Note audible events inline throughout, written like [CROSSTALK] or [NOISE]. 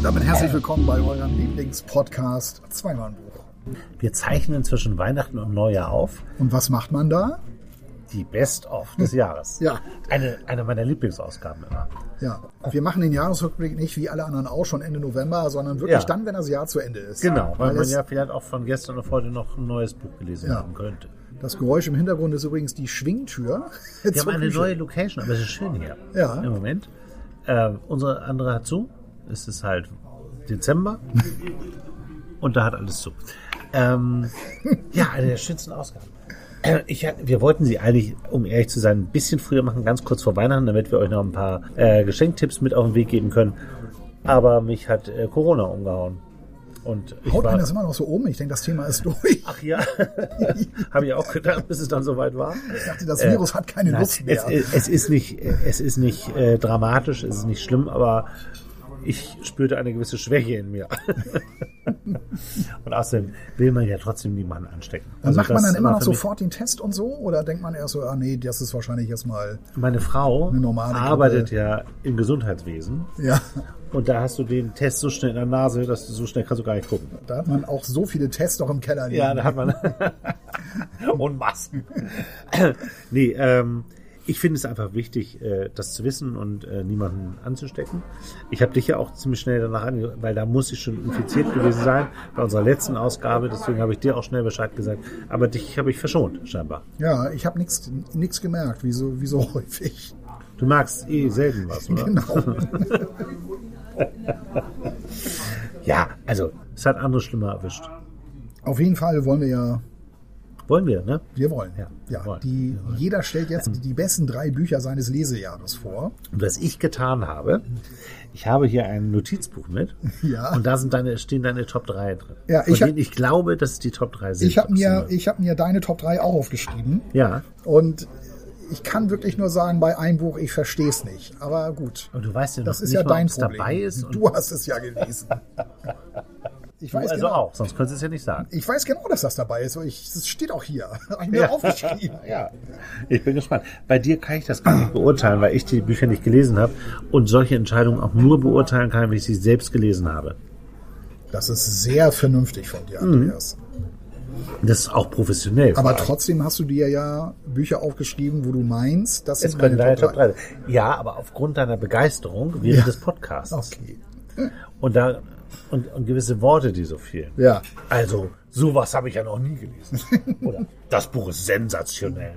Und damit herzlich willkommen bei eurem Lieblingspodcast Zweimannbuch. Wir zeichnen zwischen Weihnachten und Neujahr auf. Und was macht man da? Die Best-of des Jahres. Ja. Eine, eine meiner Lieblingsausgaben immer. Ja, wir machen den Jahresrückblick nicht wie alle anderen auch schon Ende November, sondern wirklich Ja. dann, wenn das Jahr zu Ende ist. Genau, weil, man es- ja vielleicht auch von gestern auf heute noch ein neues Buch gelesen Ja. haben könnte. Das Geräusch im Hintergrund ist übrigens die Schwingtür. Wir haben eine Küche. neue Location, aber es ist schön hier. Ja. Im Moment. Äh, unsere andere hat zu. Es ist halt Dezember. Und da hat alles zu. Ähm, ja, eine der schönsten Ausgaben. Äh, Ich, wir wollten sie eigentlich, um ehrlich zu sein, ein bisschen früher machen, ganz kurz vor Weihnachten, damit wir euch noch ein paar äh, Geschenktipps mit auf den Weg geben können. Aber mich hat äh, Corona umgehauen. Und ich Haut war, man das immer noch so um? Ich denke, das Thema ist durch. Ach ja, [LAUGHS] habe ich auch gedacht, bis es dann soweit war. Ich dachte, das Virus hat keine Äh, Nein, Lust mehr. Es, es ist nicht, es ist nicht äh, dramatisch, es ist nicht schlimm, aber ich spürte eine gewisse Schwäche in mir. [LAUGHS] und außerdem will man ja trotzdem niemanden anstecken. Dann Also macht man dann immer noch sofort den Test und so? Oder denkt man erst so, ah nee, das ist wahrscheinlich jetzt mal, Meine Frau arbeitet Grippe. ja im Gesundheitswesen ja, und da hast du den Test so schnell in der Nase, dass du so schnell kannst du gar nicht gucken. da hat man auch so viele Tests doch im Keller liegen. Ja, da hat man. [LAUGHS] [LAUGHS] und Masken. [CLEARS THROAT] nee, ähm, ich finde es einfach wichtig, äh, das zu wissen und äh, niemanden anzustecken. Ich habe dich ja auch ziemlich schnell danach ange weil da muss ich schon infiziert gewesen sein bei unserer letzten Ausgabe. Deswegen habe ich dir auch schnell Bescheid gesagt. Aber dich habe ich verschont, scheinbar. Ja, ich habe nichts nichts gemerkt, wie so, wie so [LAUGHS] häufig. Du magst eh selten was, oder? Genau. [LAUGHS] [LAUGHS] Ja, also es hat andere schlimmer erwischt. Auf jeden Fall wollen wir ja, Wollen wir, ne? wir wollen. Ja, Ja, wollen. die, jeder stellt jetzt die besten drei Bücher seines Lesejahres vor. Und was ich getan habe, ich habe hier ein Notizbuch mit. [LAUGHS] Ja. Und da sind deine, stehen deine Top 3 drin. Ja, ich hab- ich glaube, dass es die Top 3 sind. Ich habe mir, ich hab mir deine Top 3 auch aufgeschrieben. Ja. Und ich kann wirklich nur sagen, bei einem Buch, ich verstehe es nicht. Aber gut. Und du weißt ja noch Das ist nicht ja dein Problem. dabei ist. Du hast es ja gelesen. [LAUGHS] Ich weiß, also genau, auch, sonst könntest du es ja nicht sagen. ich weiß genau, dass das dabei ist. Ich, das steht auch hier. [LAUGHS] Hab ich mir Ja. aufgeschrieben. [LAUGHS] Ja, ich bin gespannt. Bei dir kann ich das gar nicht beurteilen, weil ich die Bücher nicht gelesen habe und solche Entscheidungen auch nur beurteilen kann, wenn ich sie selbst gelesen habe. Das ist sehr vernünftig von dir, Andreas. Das ist auch professionell. Aber trotzdem hast du dir ja Bücher aufgeschrieben, wo du meinst, das können meine Top Top 3. 3. Ja, aber aufgrund deiner Begeisterung während Ja. des Podcasts. Okay. Und da und, und gewisse Worte, die so fehlen. Ja. Also, sowas habe ich ja noch nie gelesen. Oder das Buch ist sensationell.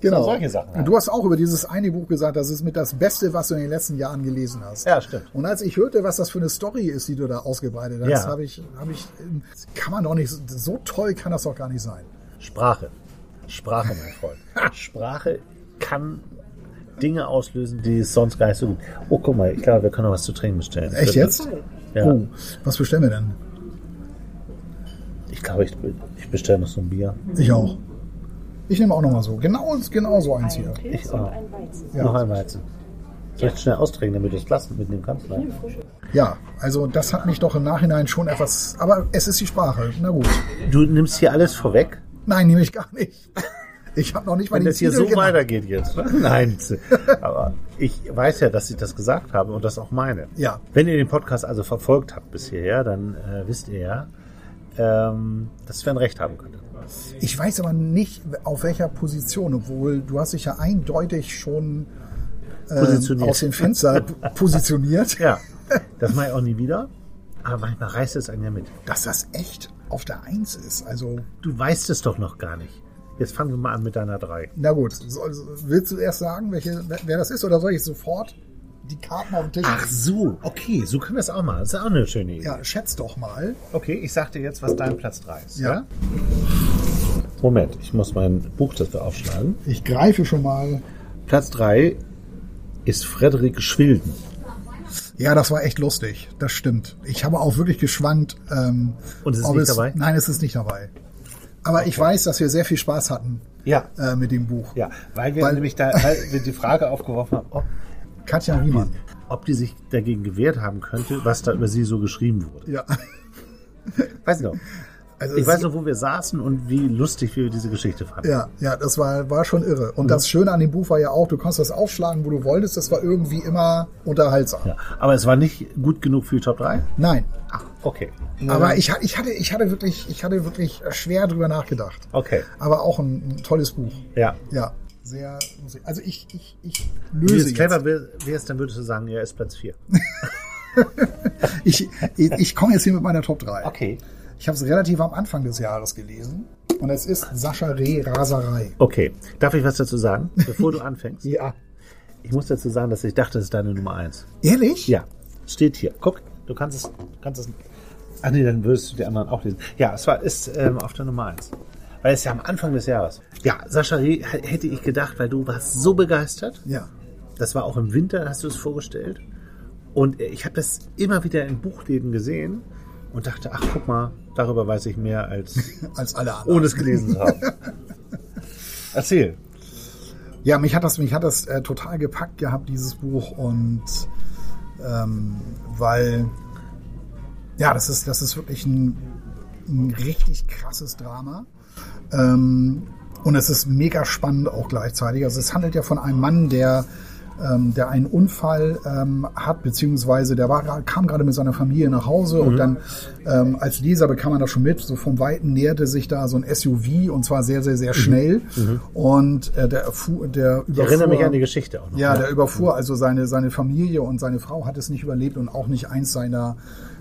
Genau. So, solche Sachen halt. Du hast auch über dieses eine Buch gesagt, das ist mit das Beste, was du in den letzten Jahren gelesen hast. Ja, stimmt. Und als ich hörte, was das für eine Story ist, die du da ausgebreitet hast, Ja. habe ich, habe ich, kann man doch nicht, so toll kann das doch gar nicht sein. Sprache. Sprache, mein Freund. [LAUGHS] Sprache kann Dinge auslösen, die es sonst gar nicht so gibt. Oh, guck mal, ich glaube, wir können noch was zu trinken bestellen. Echt jetzt? Ja. Oh, was bestellen wir denn? Ich glaube, ich, ich bestelle noch so ein Bier. Ich auch. Ich nehme auch noch mal so. Genau, genau so eins hier. Ich und auch. ein Weizen. Ja. Noch ein Weizen. Soll ich schnell austrinken, damit du das Glas mitnehmen kannst? Nein. Ja, also das hat mich doch im Nachhinein schon etwas, aber es ist die Sprache. Na gut. Du nimmst hier alles vorweg? Nein, nehme ich gar nicht. Ich habe noch nicht mal Wenn den das hier Titel so genannt. weitergeht jetzt. Ne? [LAUGHS] Nein. Aber ich weiß ja, dass ich das gesagt habe und das auch meine. Ja. Wenn ihr den Podcast also verfolgt habt bis hierher, dann äh, wisst ihr ja, ähm, dass Sven recht haben könnte. Ich weiß aber nicht, auf welcher Position, obwohl du hast dich ja eindeutig schon ähm, aus dem Fenster [LAUGHS] positioniert, Ja, das mache ich auch nie wieder. Aber manchmal reißt es einen ja mit. dass das echt auf der Eins ist. Also, Du weißt es doch noch gar nicht. Jetzt fangen wir mal an mit deiner drei. na gut, soll, willst du erst sagen, welche, wer das ist, oder soll ich sofort die Karten auf den Tisch Ach so, okay, so können wir es auch machen. Das ist auch eine schöne Idee. Ja, schätz doch mal. Okay, ich sag dir jetzt, was dein Platz 3 ist. Ja. Moment, ich muss mein Buch dafür aufschlagen. Ich greife schon mal. Platz 3 ist Frederik Schwilden. Ja, das war echt lustig. Das stimmt. Ich habe auch wirklich geschwankt. Ähm, Und es ist nicht dabei? Nein, es ist nicht dabei. Aber ich weiß, dass wir sehr viel Spaß hatten Ja. äh, mit dem Buch. Ja, weil wir Weil- nämlich da die Frage aufgeworfen haben, ob, Katja Riemann. ob die sich dagegen gewehrt haben könnte, was da über sie so geschrieben wurde. Ja. [LAUGHS] Weiß noch. Also Ich weiß noch, wo wir saßen und wie lustig wir diese Geschichte fanden. Ja, ja, das war, war schon irre. Mhm. Und das Schöne an dem Buch war ja auch, du konntest das aufschlagen, wo du wolltest. Das war irgendwie immer unterhaltsam. Ja, aber es war nicht gut genug für die Top 3? Nein. Ach, okay. Aber ich, ich, hatte, ich, hatte wirklich, ich hatte wirklich schwer drüber nachgedacht. Okay. Aber auch ein, ein tolles Buch. Ja. Ja, sehr. Also ich, ich, ich Wenn du löse jetzt jetzt. clever wär- wärst, dann würdest du sagen, er ist Platz 4. [LAUGHS] Ich, ich, ich komme jetzt hier mit meiner Top 3. Okay. Ich habe es relativ am Anfang des Jahres gelesen. Und es ist Sascha Reh Raserei. Okay. Darf ich was dazu sagen, bevor du [LAUGHS] anfängst? Ja. Ich muss dazu sagen, dass ich dachte, das ist deine Nummer 1. Ehrlich? Ja, steht hier. Guck, du kannst es, du kannst es. Ach nee, dann würdest du die anderen auch lesen. Ja, es war ist ähm, auf der Nummer 1. Weil es ja am Anfang des Jahres. Ja, Sascha hätte ich gedacht, weil du warst so begeistert. Ja. Das war auch im Winter, hast du es vorgestellt. Und ich habe das immer wieder in Buchläden gesehen und dachte, ach guck mal, darüber weiß ich mehr als [LAUGHS] Als alle anderen. ohne es gelesen zu haben. [LAUGHS] Erzähl. Ja, mich hat das, mich hat das äh, total gepackt gehabt, dieses Buch. Und ähm, weil, ja, das ist, das ist wirklich ein, ein richtig krasses Drama. Ähm, und es ist mega spannend auch gleichzeitig. Also es handelt ja von einem Mann, der ähm, der einen Unfall ähm, hat, beziehungsweise der war, kam gerade mit seiner Familie nach Hause und dann ähm, als Leser bekam man das schon mit, so vom Weiten näherte sich da so ein SUV und zwar sehr, sehr, sehr schnell und äh, der, erfuhr, der Ich erinnere mich überfuhr- an die Geschichte auch noch. ja, der überfuhr also seine, seine Familie und seine Frau hat es nicht überlebt und auch nicht eins seiner,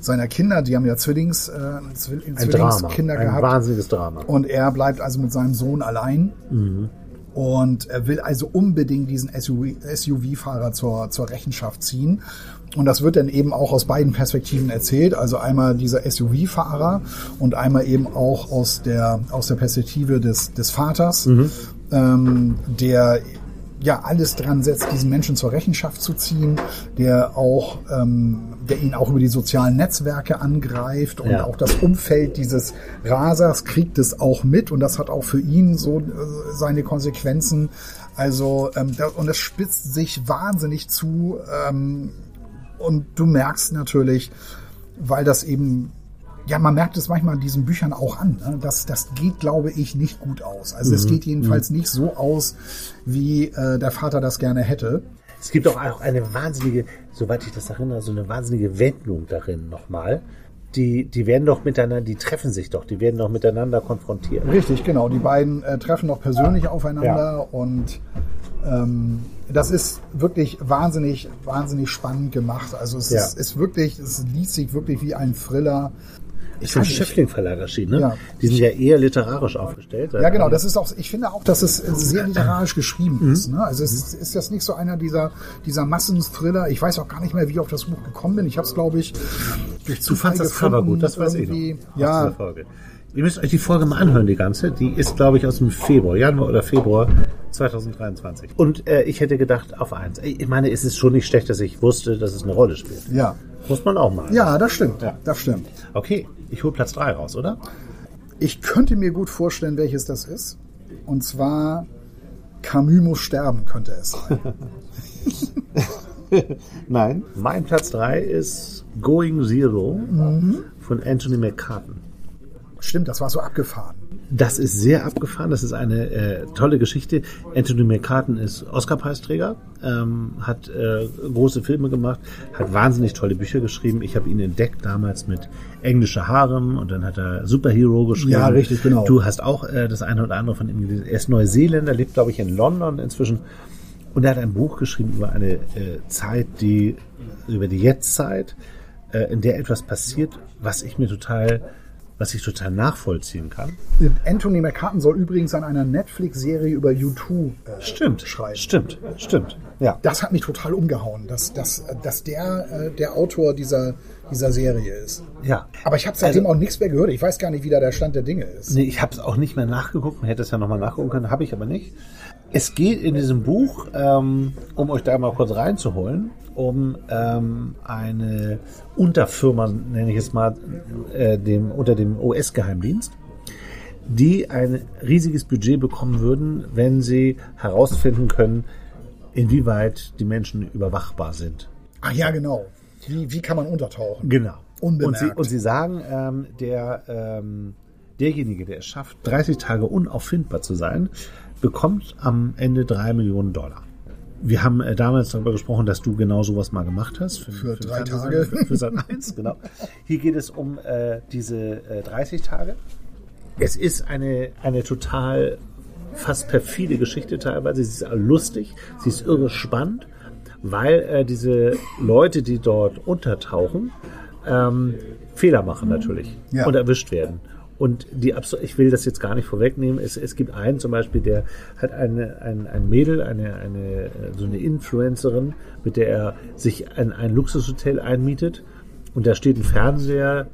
seiner Kinder. Die haben ja Zwillings, äh, Zwill ein Drama. Zwillingskinder Ein gehabt. wahnsinniges Drama. Und er bleibt also mit seinem Sohn allein. Und er will also unbedingt diesen SUV-Fahrer zur, zur Rechenschaft ziehen. Und das wird dann eben auch aus beiden Perspektiven erzählt. Also einmal dieser SUV-Fahrer und einmal eben auch aus der, aus der Perspektive des, des Vaters, ähm, der ja alles dran setzt, diesen Menschen zur Rechenschaft zu ziehen, der auch, ähm, der ihn auch über die sozialen Netzwerke angreift und Ja. auch das Umfeld dieses Rasers kriegt es auch mit und das hat auch für ihn so äh, seine Konsequenzen. Also ähm, da, und es spitzt sich wahnsinnig zu ähm, und du merkst natürlich, weil das eben ja, man merkt es manchmal in diesen Büchern auch an. Ne? Das, das geht, glaube ich, nicht gut aus. Also es geht jedenfalls nicht so aus, wie äh, der Vater das gerne hätte. Es gibt auch auch eine wahnsinnige, soweit ich das erinnere, so eine wahnsinnige Wendung darin nochmal. Die, die werden doch miteinander, die treffen sich doch, die werden doch miteinander konfrontiert. Richtig, genau. Die beiden äh, treffen noch persönlich aufeinander Ja. und ähm, das ist wirklich wahnsinnig, wahnsinnig spannend gemacht. Also es Ja. ist, ist wirklich, es liest sich wirklich wie ein Thriller. Weiß nicht. Schöffling Verlag erschienen, ne? Ja. Die sind ja eher literarisch aufgestellt. Ja, genau. Das ist auch, ich finde auch, dass es sehr literarisch geschrieben Mhm. ist. Ne? Also es ist, ist das nicht so einer dieser, dieser Massenthriller. Ich weiß auch gar nicht mehr, wie ich auf das Buch gekommen bin. Ich habe es, glaube ich, durch Du Zufall fandst das Cover gut, das weiß ich noch. Ja, Folge. Ihr müsst euch die Folge mal anhören, die ganze. Die ist, glaube ich, aus dem Februar, Januar oder Februar 2023. Und äh, ich hätte gedacht, auf eins. Ich meine, es ist schon nicht schlecht, dass ich wusste, dass es eine Rolle spielt. ja. Muss man auch machen. Ja, das stimmt. Ja. Das stimmt. Okay, ich hole Platz 3 raus, oder? Ich könnte mir gut vorstellen, welches das ist. Und zwar Camus muss sterben, könnte es sein. [LAUGHS] Nein. Mein Platz 3 ist Going Zero von Anthony McCartan. Stimmt, das war so abgefahren. Das ist sehr abgefahren. Das ist eine äh, tolle Geschichte. Anthony McCartan ist Oscar-Preisträger, ähm, hat äh, große Filme gemacht, hat wahnsinnig tolle Bücher geschrieben. Ich habe ihn entdeckt damals mit Englische Harem und dann hat er Superhero geschrieben. Ja, richtig, genau. Du hast auch äh, das eine oder andere von ihm gelesen. Er ist Neuseeländer, lebt, glaube ich, in London inzwischen. Und er hat ein Buch geschrieben über eine äh, Zeit, die, über die Jetztzeit, äh, in der etwas passiert, was ich mir total, was ich total nachvollziehen kann. Anthony McCartan soll übrigens an einer Netflix-Serie über U2 äh, Stimmt, schreiben. stimmt, stimmt. Ja. Das hat mich total umgehauen, dass, dass, dass der äh, der Autor dieser, dieser Serie ist. Ja. Aber ich habe seitdem Also- auch nichts mehr gehört. Ich weiß gar nicht, wie da der Stand der Dinge ist. Nee, ich habe es auch nicht mehr nachgeguckt. Man hätte es ja nochmal nachgucken können, habe ich aber nicht. Es geht in diesem Buch, ähm, um euch da mal kurz reinzuholen, um ähm, eine Unterfirma, nenne ich es mal, äh, dem, unter dem US-Geheimdienst, die ein riesiges Budget bekommen würden, wenn sie herausfinden können, inwieweit die Menschen überwachbar sind. Ach ja, genau. Wie, wie kann man untertauchen? Genau. Unbemerkt. Und sie, und sie sagen, ähm, der, ähm, derjenige, der es schafft, 30 Tage unauffindbar zu sein, bekommt am Ende drei Millionen Dollar. Wir haben äh, damals darüber gesprochen, dass du genau sowas mal gemacht hast. Für drei Fernsehsender, Tage. Für, für [LAUGHS] Sat 1, genau. Hier geht es um äh, diese äh, 30 Tage. Es ist eine, eine total fast perfide Geschichte teilweise. Sie ist lustig, sie ist irre spannend, weil äh, diese Leute, die dort untertauchen, ähm, Fehler machen natürlich Ja. und erwischt werden. Und die Abs ich will das jetzt gar nicht vorwegnehmen. Es, es gibt einen zum Beispiel, der hat eine, ein, ein Mädel, eine, eine, äh, so eine Influencerin, mit der er sich ein, ein Luxushotel einmietet. Und da steht ein Fernseher,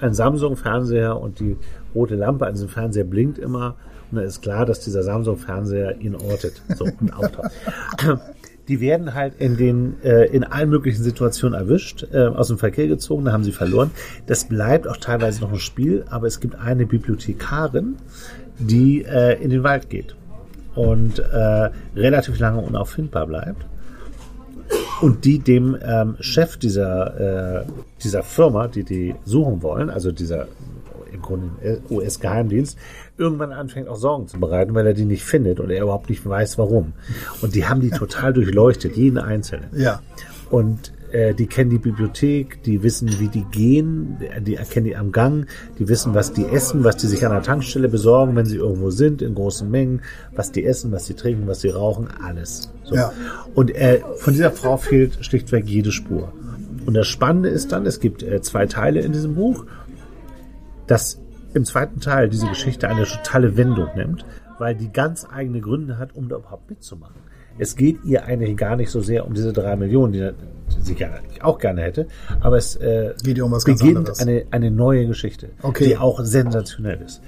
ein Samsung-Fernseher und die rote Lampe an diesem Fernseher blinkt immer. Und dann ist klar, dass dieser Samsung-Fernseher ihn ortet so, und auftaucht. [LAUGHS] Die werden halt in den äh, in allen möglichen Situationen erwischt, äh, aus dem Verkehr gezogen, da haben sie verloren. Das bleibt auch teilweise noch ein Spiel, aber es gibt eine Bibliothekarin, die äh, in den Wald geht und äh, relativ lange unauffindbar bleibt und die dem ähm, Chef dieser, äh, dieser Firma, die die suchen wollen, also dieser Grunde US-Geheimdienst, irgendwann anfängt auch Sorgen zu bereiten, weil er die nicht findet und er überhaupt nicht weiß, warum. Und die haben die total [LAUGHS] durchleuchtet, jeden einzelnen. Ja. Und äh, die kennen die Bibliothek, die wissen, wie die gehen, die erkennen die am Gang, die wissen, was die essen, was die sich an der Tankstelle besorgen, wenn sie irgendwo sind, in großen Mengen, was die essen, was sie trinken, was sie rauchen, alles. So. Ja. Und äh, von dieser Frau fehlt schlichtweg jede Spur. Und das Spannende ist dann, es gibt äh, zwei Teile in diesem Buch, dass im zweiten Teil diese Geschichte eine totale Wendung nimmt, weil die ganz eigene Gründe hat, um da überhaupt mitzumachen. Es geht ihr eigentlich gar nicht so sehr um diese drei Millionen, die sie ja auch gerne hätte, aber es äh, Geht ihr um was ganz beginnt anderes. eine, eine neue Geschichte, Okay. die auch sensationell ist.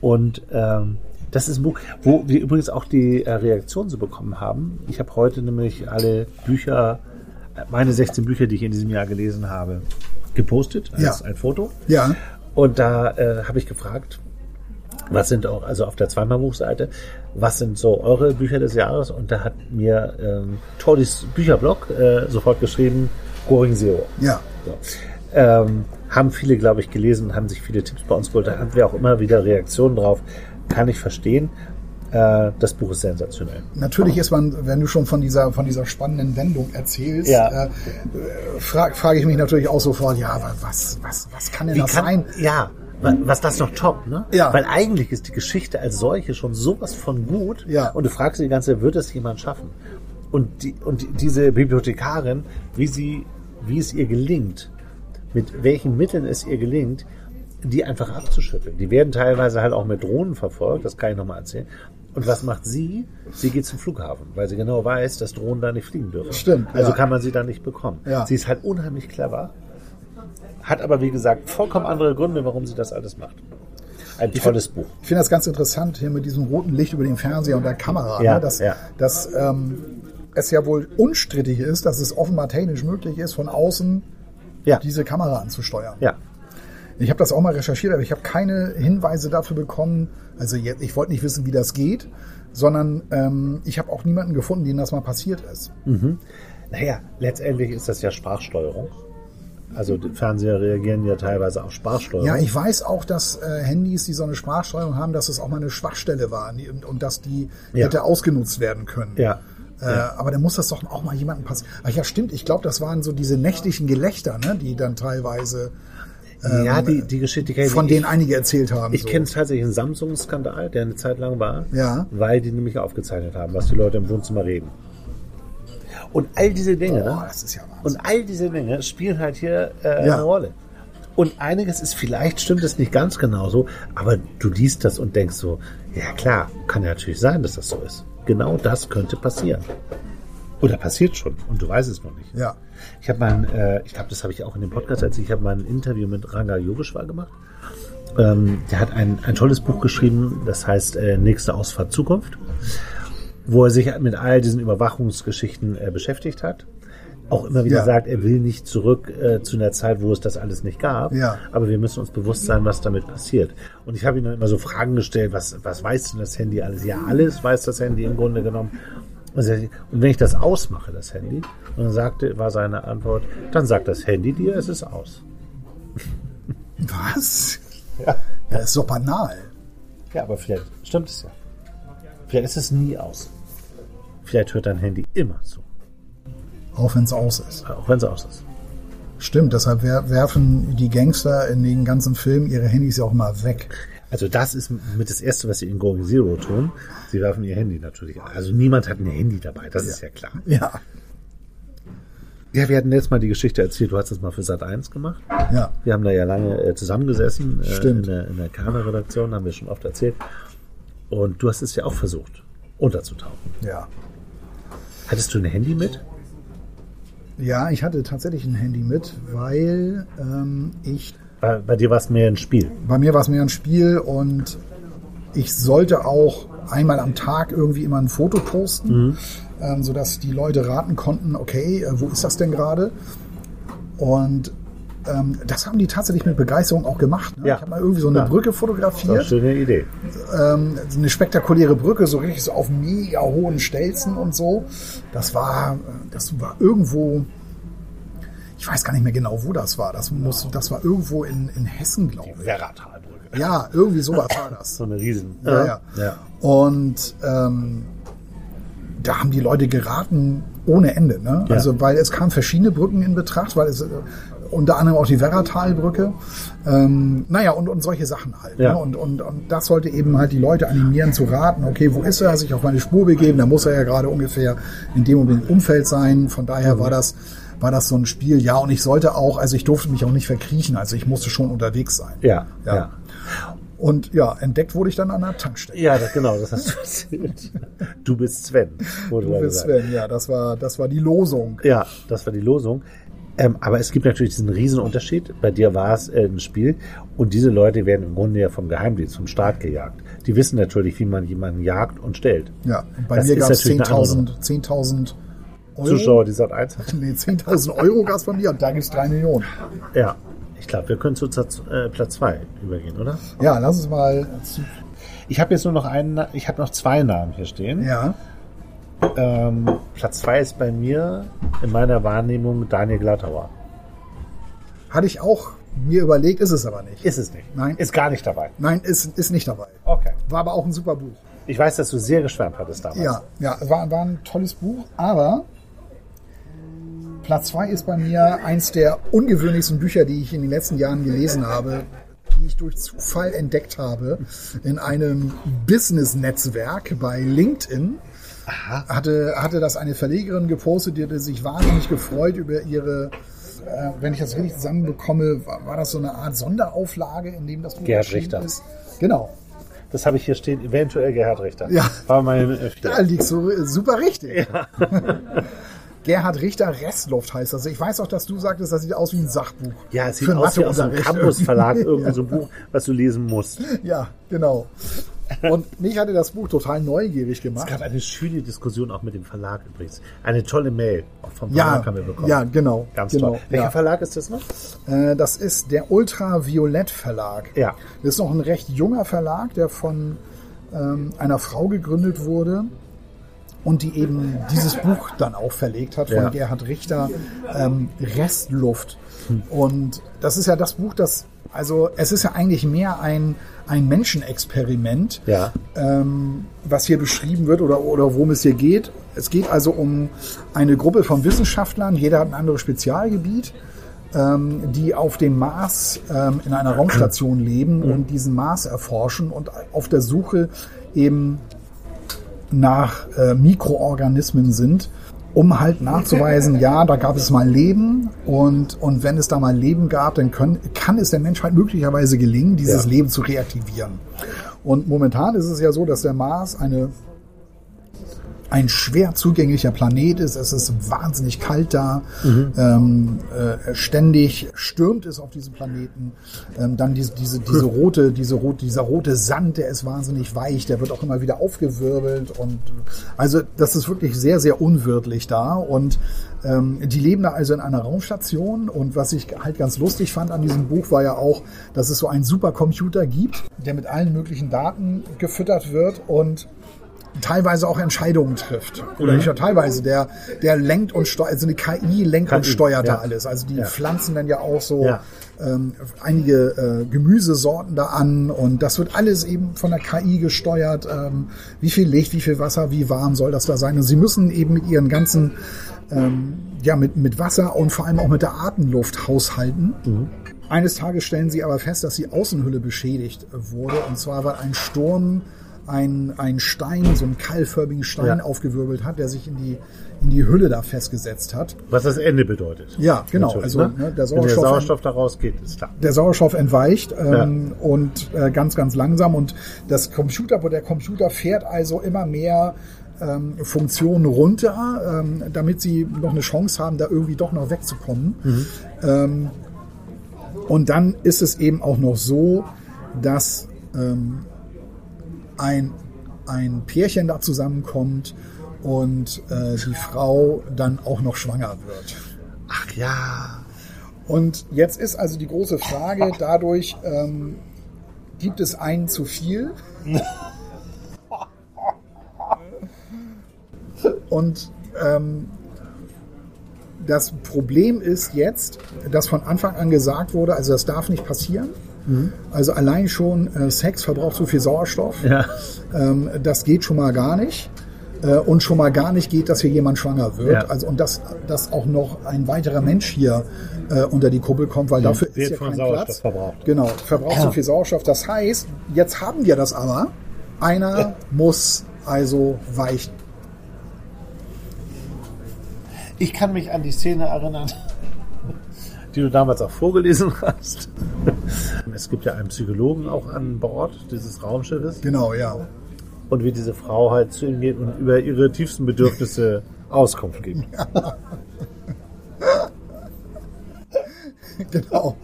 Und ähm, das ist ein Buch, wo wir übrigens auch die äh, Reaktion so bekommen haben. Ich habe heute nämlich alle Bücher, äh, meine 16 Bücher, die ich in diesem Jahr gelesen habe, gepostet als Ja. ein Foto. Ja. Und da äh, habe ich gefragt, was sind auch, also auf der Zweimal-Buchseite, was sind so eure Bücher des Jahres? Und da hat mir ähm, Tordis Bücherblog äh, sofort geschrieben, Goring Zero. Ja. So. Ähm, haben viele, glaube ich, gelesen, haben sich viele Tipps bei uns geholt. Da hatten wir auch immer wieder Reaktionen drauf. Kann ich verstehen. Äh, das Buch ist sensationell. Natürlich ist man, wenn du schon von dieser, von dieser spannenden Wendung erzählst, Ja. äh, frage frag ich mich natürlich auch sofort, ja, aber was, was, was kann denn Wie das kann, sein? ja, wa- was das noch top, ne? Ja. Weil eigentlich ist die Geschichte als solche schon sowas von gut. Ja. Und du fragst die ganze, Zeit, wird es jemand schaffen? Und die, und die- diese Bibliothekarin, wie sie, wie es ihr gelingt, mit welchen Mitteln es ihr gelingt, die einfach abzuschütteln. Die werden teilweise halt auch mit Drohnen verfolgt, das kann ich nochmal erzählen. Und was macht sie? Sie geht zum Flughafen, weil sie genau weiß, dass Drohnen da nicht fliegen dürfen. Stimmt, Also ja. kann man sie da nicht bekommen. Ja. Sie ist halt unheimlich clever, hat aber wie gesagt vollkommen andere Gründe, warum sie das alles macht. Ein tolles Buch. Ich finde das ganz interessant hier mit diesem roten Licht über dem Fernseher und der Kamera, Ja, ne, dass, ja. dass ähm, es ja wohl unstrittig ist, dass es offenbar technisch möglich ist, von außen Ja, diese Kamera anzusteuern. ja. Ich habe das auch mal recherchiert, aber ich habe keine Hinweise dafür bekommen. Also jetzt, ich wollte nicht wissen, wie das geht, sondern ähm, ich habe auch niemanden gefunden, dem das mal passiert ist. Naja, letztendlich ist das ja Sprachsteuerung. Also Fernseher reagieren ja teilweise auf Sprachsteuerung. Ja, ich weiß auch, dass äh, Handys, die so eine Sprachsteuerung haben, dass es auch mal eine Schwachstelle war und, und dass die Ja. hätte ausgenutzt werden können. Ja. Äh, Aber dann muss das doch auch mal jemandem passieren. Ach ja, stimmt. Ich glaube, das waren so diese nächtlichen Gelächter, ne, die dann teilweise ja, die, die Geschichte kenn ich. von denen einige erzählt haben. Ich so. kenne tatsächlich einen Samsung-Skandal, der eine Zeit lang war, Ja. weil die nämlich aufgezeichnet haben, was die Leute im Wohnzimmer reden. Und all diese Dinge, Boah, ne? das ist ja. Und all diese Dinge spielen halt hier äh, Ja. eine Rolle. Und einiges ist, vielleicht stimmt es nicht ganz genauso, aber du liest das und denkst so, ja klar, kann ja natürlich sein, dass das so ist. Genau das könnte passieren. Oder passiert schon und du weißt es noch nicht. Ja. Ich habe mal, ein, äh, ich glaube, das habe ich auch in dem Podcast erzählt, ich habe mal ein Interview mit Ranga Yogeshwar gemacht. Ähm, der hat ein, ein tolles Buch geschrieben, das heißt äh, Nächste Ausfahrt Zukunft. wo er sich mit all diesen Überwachungsgeschichten äh, beschäftigt hat. Auch immer wieder Ja. sagt, er will nicht zurück äh, zu einer Zeit, wo es das alles nicht gab. Ja. Aber wir müssen uns bewusst sein, was damit passiert. Und ich habe ihm dann immer so Fragen gestellt, was, was weiß denn das Handy alles? Ja, alles weiß das Handy im Grunde genommen. Und er- und wenn ich das ausmache, das Handy, und dann sagte, war seine Antwort, dann sagt das Handy dir, es ist aus. [LAUGHS] Was? Ja. Ja, ist doch banal. Ja, aber vielleicht stimmt es ja. Vielleicht ist es nie aus. Vielleicht hört dein Handy immer zu, Auch wenn es aus ist. auch wenn es aus ist. Stimmt, deshalb wer- werfen die Gangster in den ganzen Filmen ihre Handys ja auch mal weg. Also das ist mit das Erste, was sie in Going Zero tun. Sie werfen ihr Handy natürlich an. Also niemand hat ein Handy dabei, das ist ja klar. Ja. Ja, wir hatten letztes Mal die Geschichte erzählt, du hast das mal für Sat 1 gemacht. Ja. Wir haben da ja lange äh, zusammengesessen äh, in Stimmt. der, in der Kana-Redaktion, haben wir schon oft erzählt. Und du hast es ja auch versucht, unterzutauchen. Ja. Hattest du ein Handy mit? Ja, ich hatte tatsächlich ein Handy mit, weil ähm, ich Bei, bei dir war es mehr ein Spiel. bei mir war es mehr ein Spiel und ich sollte auch einmal am Tag irgendwie immer ein Foto posten, ähm, sodass die Leute raten konnten, okay, äh, wo ist das denn gerade? Und ähm, das haben die tatsächlich mit Begeisterung auch gemacht. Ne? Ja. Ich habe mal irgendwie so eine Ja. Brücke Das fotografiert, schöne Idee. ähm, so eine spektakuläre Brücke, so richtig so auf mega hohen Stelzen und so. Das war, das war irgendwo, ich weiß gar nicht mehr genau, wo das war. Das muss, das war irgendwo in, in Hessen, glaube ich. Werratalbrücke. Ja, irgendwie sowas war das. [LAUGHS] So eine Riesen. Ja, ja. ja. Und ähm, da haben die Leute geraten ohne Ende. Ne? Ja. Also, weil es kamen verschiedene Brücken in Betracht, weil es äh, unter anderem auch die Werratalbrücke. Ähm, naja, und, und solche Sachen halt. Ja. Ne? Und, und, und das sollte eben halt die Leute animieren zu raten, okay, wo ist er, sich auf meine Spur begeben, da muss er ja gerade ungefähr in dem und dem Umfeld sein. Von daher war das war das so ein Spiel, ja, und ich sollte auch, also ich durfte mich auch nicht verkriechen, also ich musste schon unterwegs sein. Ja, Ja. ja. Und ja, entdeckt wurde ich dann an der Tankstelle. Ja, das, genau, das hast du erzählt. Du bist Sven, Du bist. Sven, ja, das war, das war die Losung. Ja, das war die Losung. Ähm, aber es gibt natürlich diesen riesen Unterschied. Bei dir war es äh, ein Spiel und diese Leute werden im Grunde ja vom Geheimdienst, vom Staat gejagt. Die wissen natürlich, wie man jemanden jagt und stellt. Ja, und bei Das mir gab es natürlich eine andere 10.000 10.000 Euro. Zuschauer, die Sat 1 hat. Nee, 10.000 Euro gab es bei mir und da gibt es 3 Millionen. Ja, ich glaube, wir können zu Platz, äh, Platz zwei übergehen, oder? Ja, lass uns mal. Ich habe jetzt nur noch einen, ich habe noch zwei Namen hier stehen. ja, Ähm, Platz zwei ist bei mir in meiner Wahrnehmung Daniel Glattauer. hatte ich auch mir überlegt, ist es aber nicht. Ist es nicht. Nein. Ist gar nicht dabei. Nein, ist, ist nicht dabei. Okay. War aber auch ein super Buch. Ich weiß, dass du sehr geschwärmt hattest damals. Ja, ja, war, war ein tolles Buch, aber Platz 2 ist bei mir eins der ungewöhnlichsten Bücher, die ich in den letzten Jahren gelesen habe, die ich durch Zufall entdeckt habe in einem Business-Netzwerk bei LinkedIn. Hatte, hatte das eine Verlegerin gepostet, die hatte sich wahnsinnig gefreut über ihre, äh, wenn ich das richtig zusammenbekomme, war, war das so eine Art Sonderauflage, in dem das Buch Gerhard Richter. ist. Genau. Das habe ich hier stehen, eventuell Gerhard Richter. Ja. War mein äh, Da liegst du äh, super richtig. [LAUGHS] Gerhard Richter Restluft heißt das. Ich weiß auch, dass du sagtest, das sieht aus wie ein Sachbuch. Ja, es sieht Für aus wie aus einem Campus-Verlag, [LAUGHS] irgendwie. so ein Buch, was du lesen musst. Ja, genau. Und mich hatte das Buch total neugierig Es gemacht. gab eine schöne Diskussion auch mit dem Verlag übrigens. Eine tolle Mail auch vom Ja, Verlag haben wir bekommen. ja, genau. Ganz genau, toll. Welcher ja. Verlag ist das noch? Äh, das ist der Ultraviolett Verlag. Ja. Das ist noch ein recht junger Verlag, der von ähm, einer Frau gegründet wurde und die eben dieses Buch dann auch verlegt hat von Ja. Gerhard Richter, ähm, Restluft. Und das ist ja das Buch, das, also es ist ja eigentlich mehr ein, ein Menschenexperiment, Ja. ähm, was hier beschrieben wird oder, oder worum es hier geht. Es geht also um eine Gruppe von Wissenschaftlern, jeder hat ein anderes Spezialgebiet, ähm, die auf dem Mars ähm, in einer Raumstation leben und diesen Mars erforschen und auf der Suche eben nach äh, Mikroorganismen sind, um halt nachzuweisen, ja, da gab es mal Leben und, und wenn es da mal Leben gab, dann können, kann es der Menschheit möglicherweise gelingen, dieses Ja. Leben zu reaktivieren. Und momentan ist es ja so, dass der Mars eine ein schwer zugänglicher Planet ist. Es ist wahnsinnig kalt da. Ähm, äh, ständig stürmt es auf diesem Planeten. Ähm, dann diese, diese, diese rote, diese rote, dieser rote Sand, der ist wahnsinnig weich. Der wird auch immer wieder aufgewirbelt und also das ist wirklich sehr, sehr unwirtlich da und ähm, die leben da also in einer Raumstation und was ich halt ganz lustig fand an diesem Buch war ja auch, dass es so einen Supercomputer gibt, der mit allen möglichen Daten gefüttert wird und teilweise auch Entscheidungen trifft. Oder nicht nur teilweise, der, der lenkt und steuert, also eine KI lenkt und KI, steuert ja. da alles. Also die Ja. pflanzen dann ja auch so Ja. ähm, einige äh, Gemüsesorten da an und das wird alles eben von der KI gesteuert. Ähm, wie viel Licht, wie viel Wasser, wie warm soll das da sein? Und sie müssen eben mit ihren ganzen, ähm, ja, mit, mit Wasser und vor allem auch mit der Atemluft haushalten. Eines Tages stellen sie aber fest, dass die Außenhülle beschädigt wurde. Und zwar, weil ein Sturm ein, ein Stein, so einen keilförmigen Stein Ja. aufgewirbelt hat, der sich in die, in die Hülle da festgesetzt hat. Was das Ende bedeutet. Ja, genau. Natürlich, Also, ne? ne, der Wenn Sauerstoff- der Sauerstoff da rausgeht, ist klar. Der Sauerstoff entweicht ähm, und äh, ganz, ganz langsam. Und das Computer, der Computer fährt also immer mehr ähm, Funktionen runter, ähm, damit sie noch eine Chance haben, da irgendwie doch noch wegzukommen. Ähm, und dann ist es eben auch noch so, dass ähm, ein, ein Pärchen da zusammenkommt und äh, die Frau dann auch noch schwanger wird. Ach ja. Und jetzt ist also die große Frage, dadurch ähm, gibt es einen zu viel. Und ähm, das Problem ist jetzt, dass von Anfang an gesagt wurde, also das darf nicht passieren. Also allein schon äh, Sex verbraucht zu viel Sauerstoff. Ja. Ähm, das geht schon mal gar nicht. Äh, und schon mal gar nicht geht, dass hier jemand schwanger wird. Ja. Also und dass, dass auch noch ein weiterer Mensch hier äh, unter die Kuppel kommt, weil dafür ist ja von kein Sauerstoff Platz. verbraucht. Genau, verbraucht zu viel Sauerstoff. Das heißt, jetzt haben wir das aber. Einer muss also weichen. Ich kann mich an die Szene erinnern, die du damals auch vorgelesen [LAUGHS] hast. Es gibt ja einen Psychologen auch an Bord dieses Raumschiffes Genau, ja. und wie diese Frau halt zu ihm geht und über ihre tiefsten Bedürfnisse [LAUGHS] Auskunft gibt. [LAUGHS] Genau.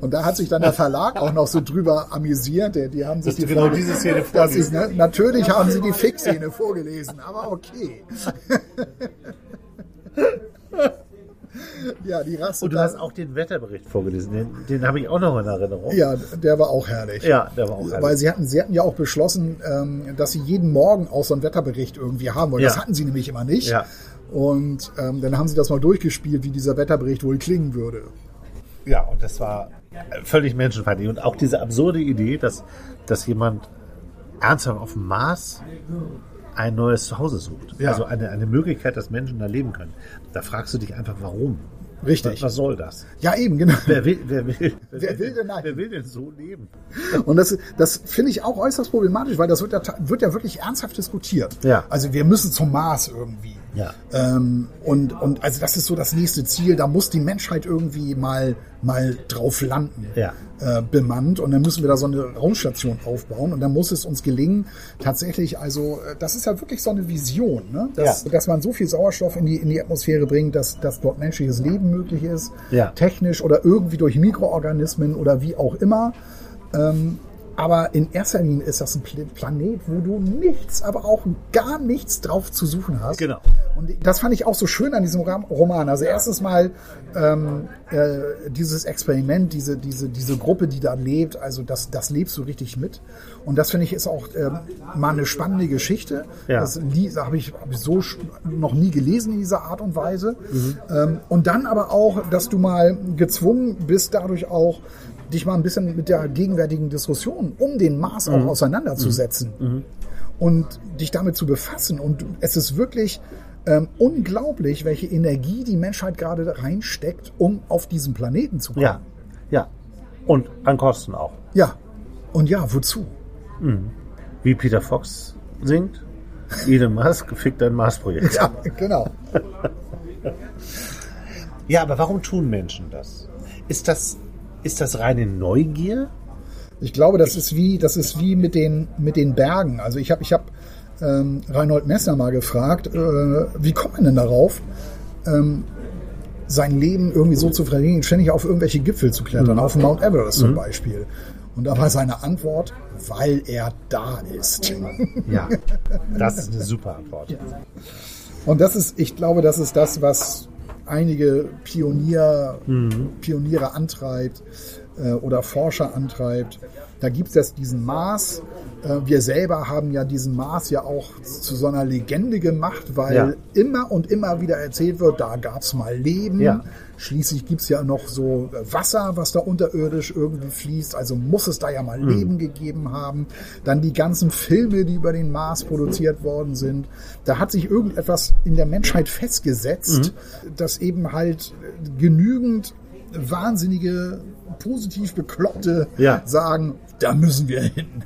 Und da hat sich dann der Verlag auch noch so drüber amüsiert. Die, die haben sich die genau diese Szene ich, vorliest. ne, Natürlich haben sie die Fix-Szene vorgelesen, aber okay. Ja, die Rasse. Und du hast auch den Wetterbericht vorgelesen. Den, den habe ich auch noch in Erinnerung. Ja, der war auch herrlich. Ja, der war auch herrlich. Weil sie hatten, sie hatten ja auch beschlossen, ähm, dass sie jeden Morgen auch so einen Wetterbericht irgendwie haben wollen. Ja. Das hatten sie nämlich immer nicht. Ja. Und ähm, dann haben sie das mal durchgespielt, wie dieser Wetterbericht wohl klingen würde. Ja, und das war völlig menschenfeindlich. Und auch diese absurde Idee, dass, dass jemand ernsthaft auf dem Mars ein neues Zuhause sucht. Ja. Also eine, eine Möglichkeit, dass Menschen da leben können. Da fragst du dich einfach, warum? Richtig. Was, was soll das? Ja, eben, genau. Wer will, wer will, Wer will denn wer will denn so leben? Und das, das finde ich auch äußerst problematisch, weil das wird ja, wird ja wirklich ernsthaft diskutiert. Ja. Also wir müssen zum Mars irgendwie. Ja. Ähm, und, und also das ist so das nächste Ziel. Da muss die Menschheit irgendwie mal, mal drauf landen. Ja. Äh, bemannt. Und dann müssen wir da so eine Raumstation aufbauen. Und dann muss es uns gelingen, tatsächlich, also äh, das ist ja wirklich so eine Vision, ne? dass, Ja. dass man so viel Sauerstoff in die, in die Atmosphäre bringt, dass, dass dort menschliches Leben möglich ist. Ja. Technisch oder irgendwie durch Mikroorganismen oder wie auch immer. Ähm, aber in erster Linie ist das ein Pl- Planet, wo du nichts, aber auch gar nichts drauf zu suchen hast. Genau. Und das fand ich auch so schön an diesem Roman. Also erstens mal ähm, äh, dieses Experiment, diese, diese, diese Gruppe, die da lebt, also das, das lebst du richtig mit. Und das finde ich ist auch ähm, mal eine spannende Geschichte. Ja. Das habe ich, hab ich so noch nie gelesen in dieser Art und Weise. Ähm, und dann aber auch, dass du mal gezwungen bist, dadurch auch dich mal ein bisschen mit der gegenwärtigen Diskussion um den Mars auch auseinanderzusetzen und dich damit zu befassen. Und es ist wirklich ähm, unglaublich, welche Energie die Menschheit gerade reinsteckt, um auf diesen Planeten zu kommen. Ja, ja. Und an Kosten auch. Ja. Und ja, wozu? Wie Peter Fox singt, Elon Musk [LAUGHS] fickt ein Mars-Projekt. Ja, genau. [LAUGHS] Ja, aber warum tun Menschen das? Ist das, ist das reine Neugier? Ich glaube, das ist wie, das ist wie mit den, mit den Bergen. Also ich habe, ich habe ähm, Reinhold Messner mal gefragt, äh, wie kommt man denn darauf, ähm, sein Leben irgendwie so zu verlieren, ständig auf irgendwelche Gipfel zu klettern, mhm. auf Mount Everest zum Beispiel. Und da war seine Antwort, weil er da ist. [LAUGHS] Ja, das ist eine super Antwort. Und das ist, ich glaube, das ist das, was einige Pionier, mhm. Pioniere antreibt äh, oder Forscher antreibt. Da gibt es diesen Mars. Äh, wir selber haben ja diesen Mars ja auch zu so einer Legende gemacht, weil ja. immer und immer wieder erzählt wird, da gab es mal Leben. Ja. Schließlich gibt es ja noch so Wasser, was da unterirdisch irgendwie fließt. Also muss es da ja mal mhm. Leben gegeben haben. Dann die ganzen Filme, die über den Mars produziert worden sind. Da hat sich irgendetwas in der Menschheit festgesetzt, mhm. dass eben halt genügend wahnsinnige, positiv Bekloppte ja. sagen, da müssen wir hin.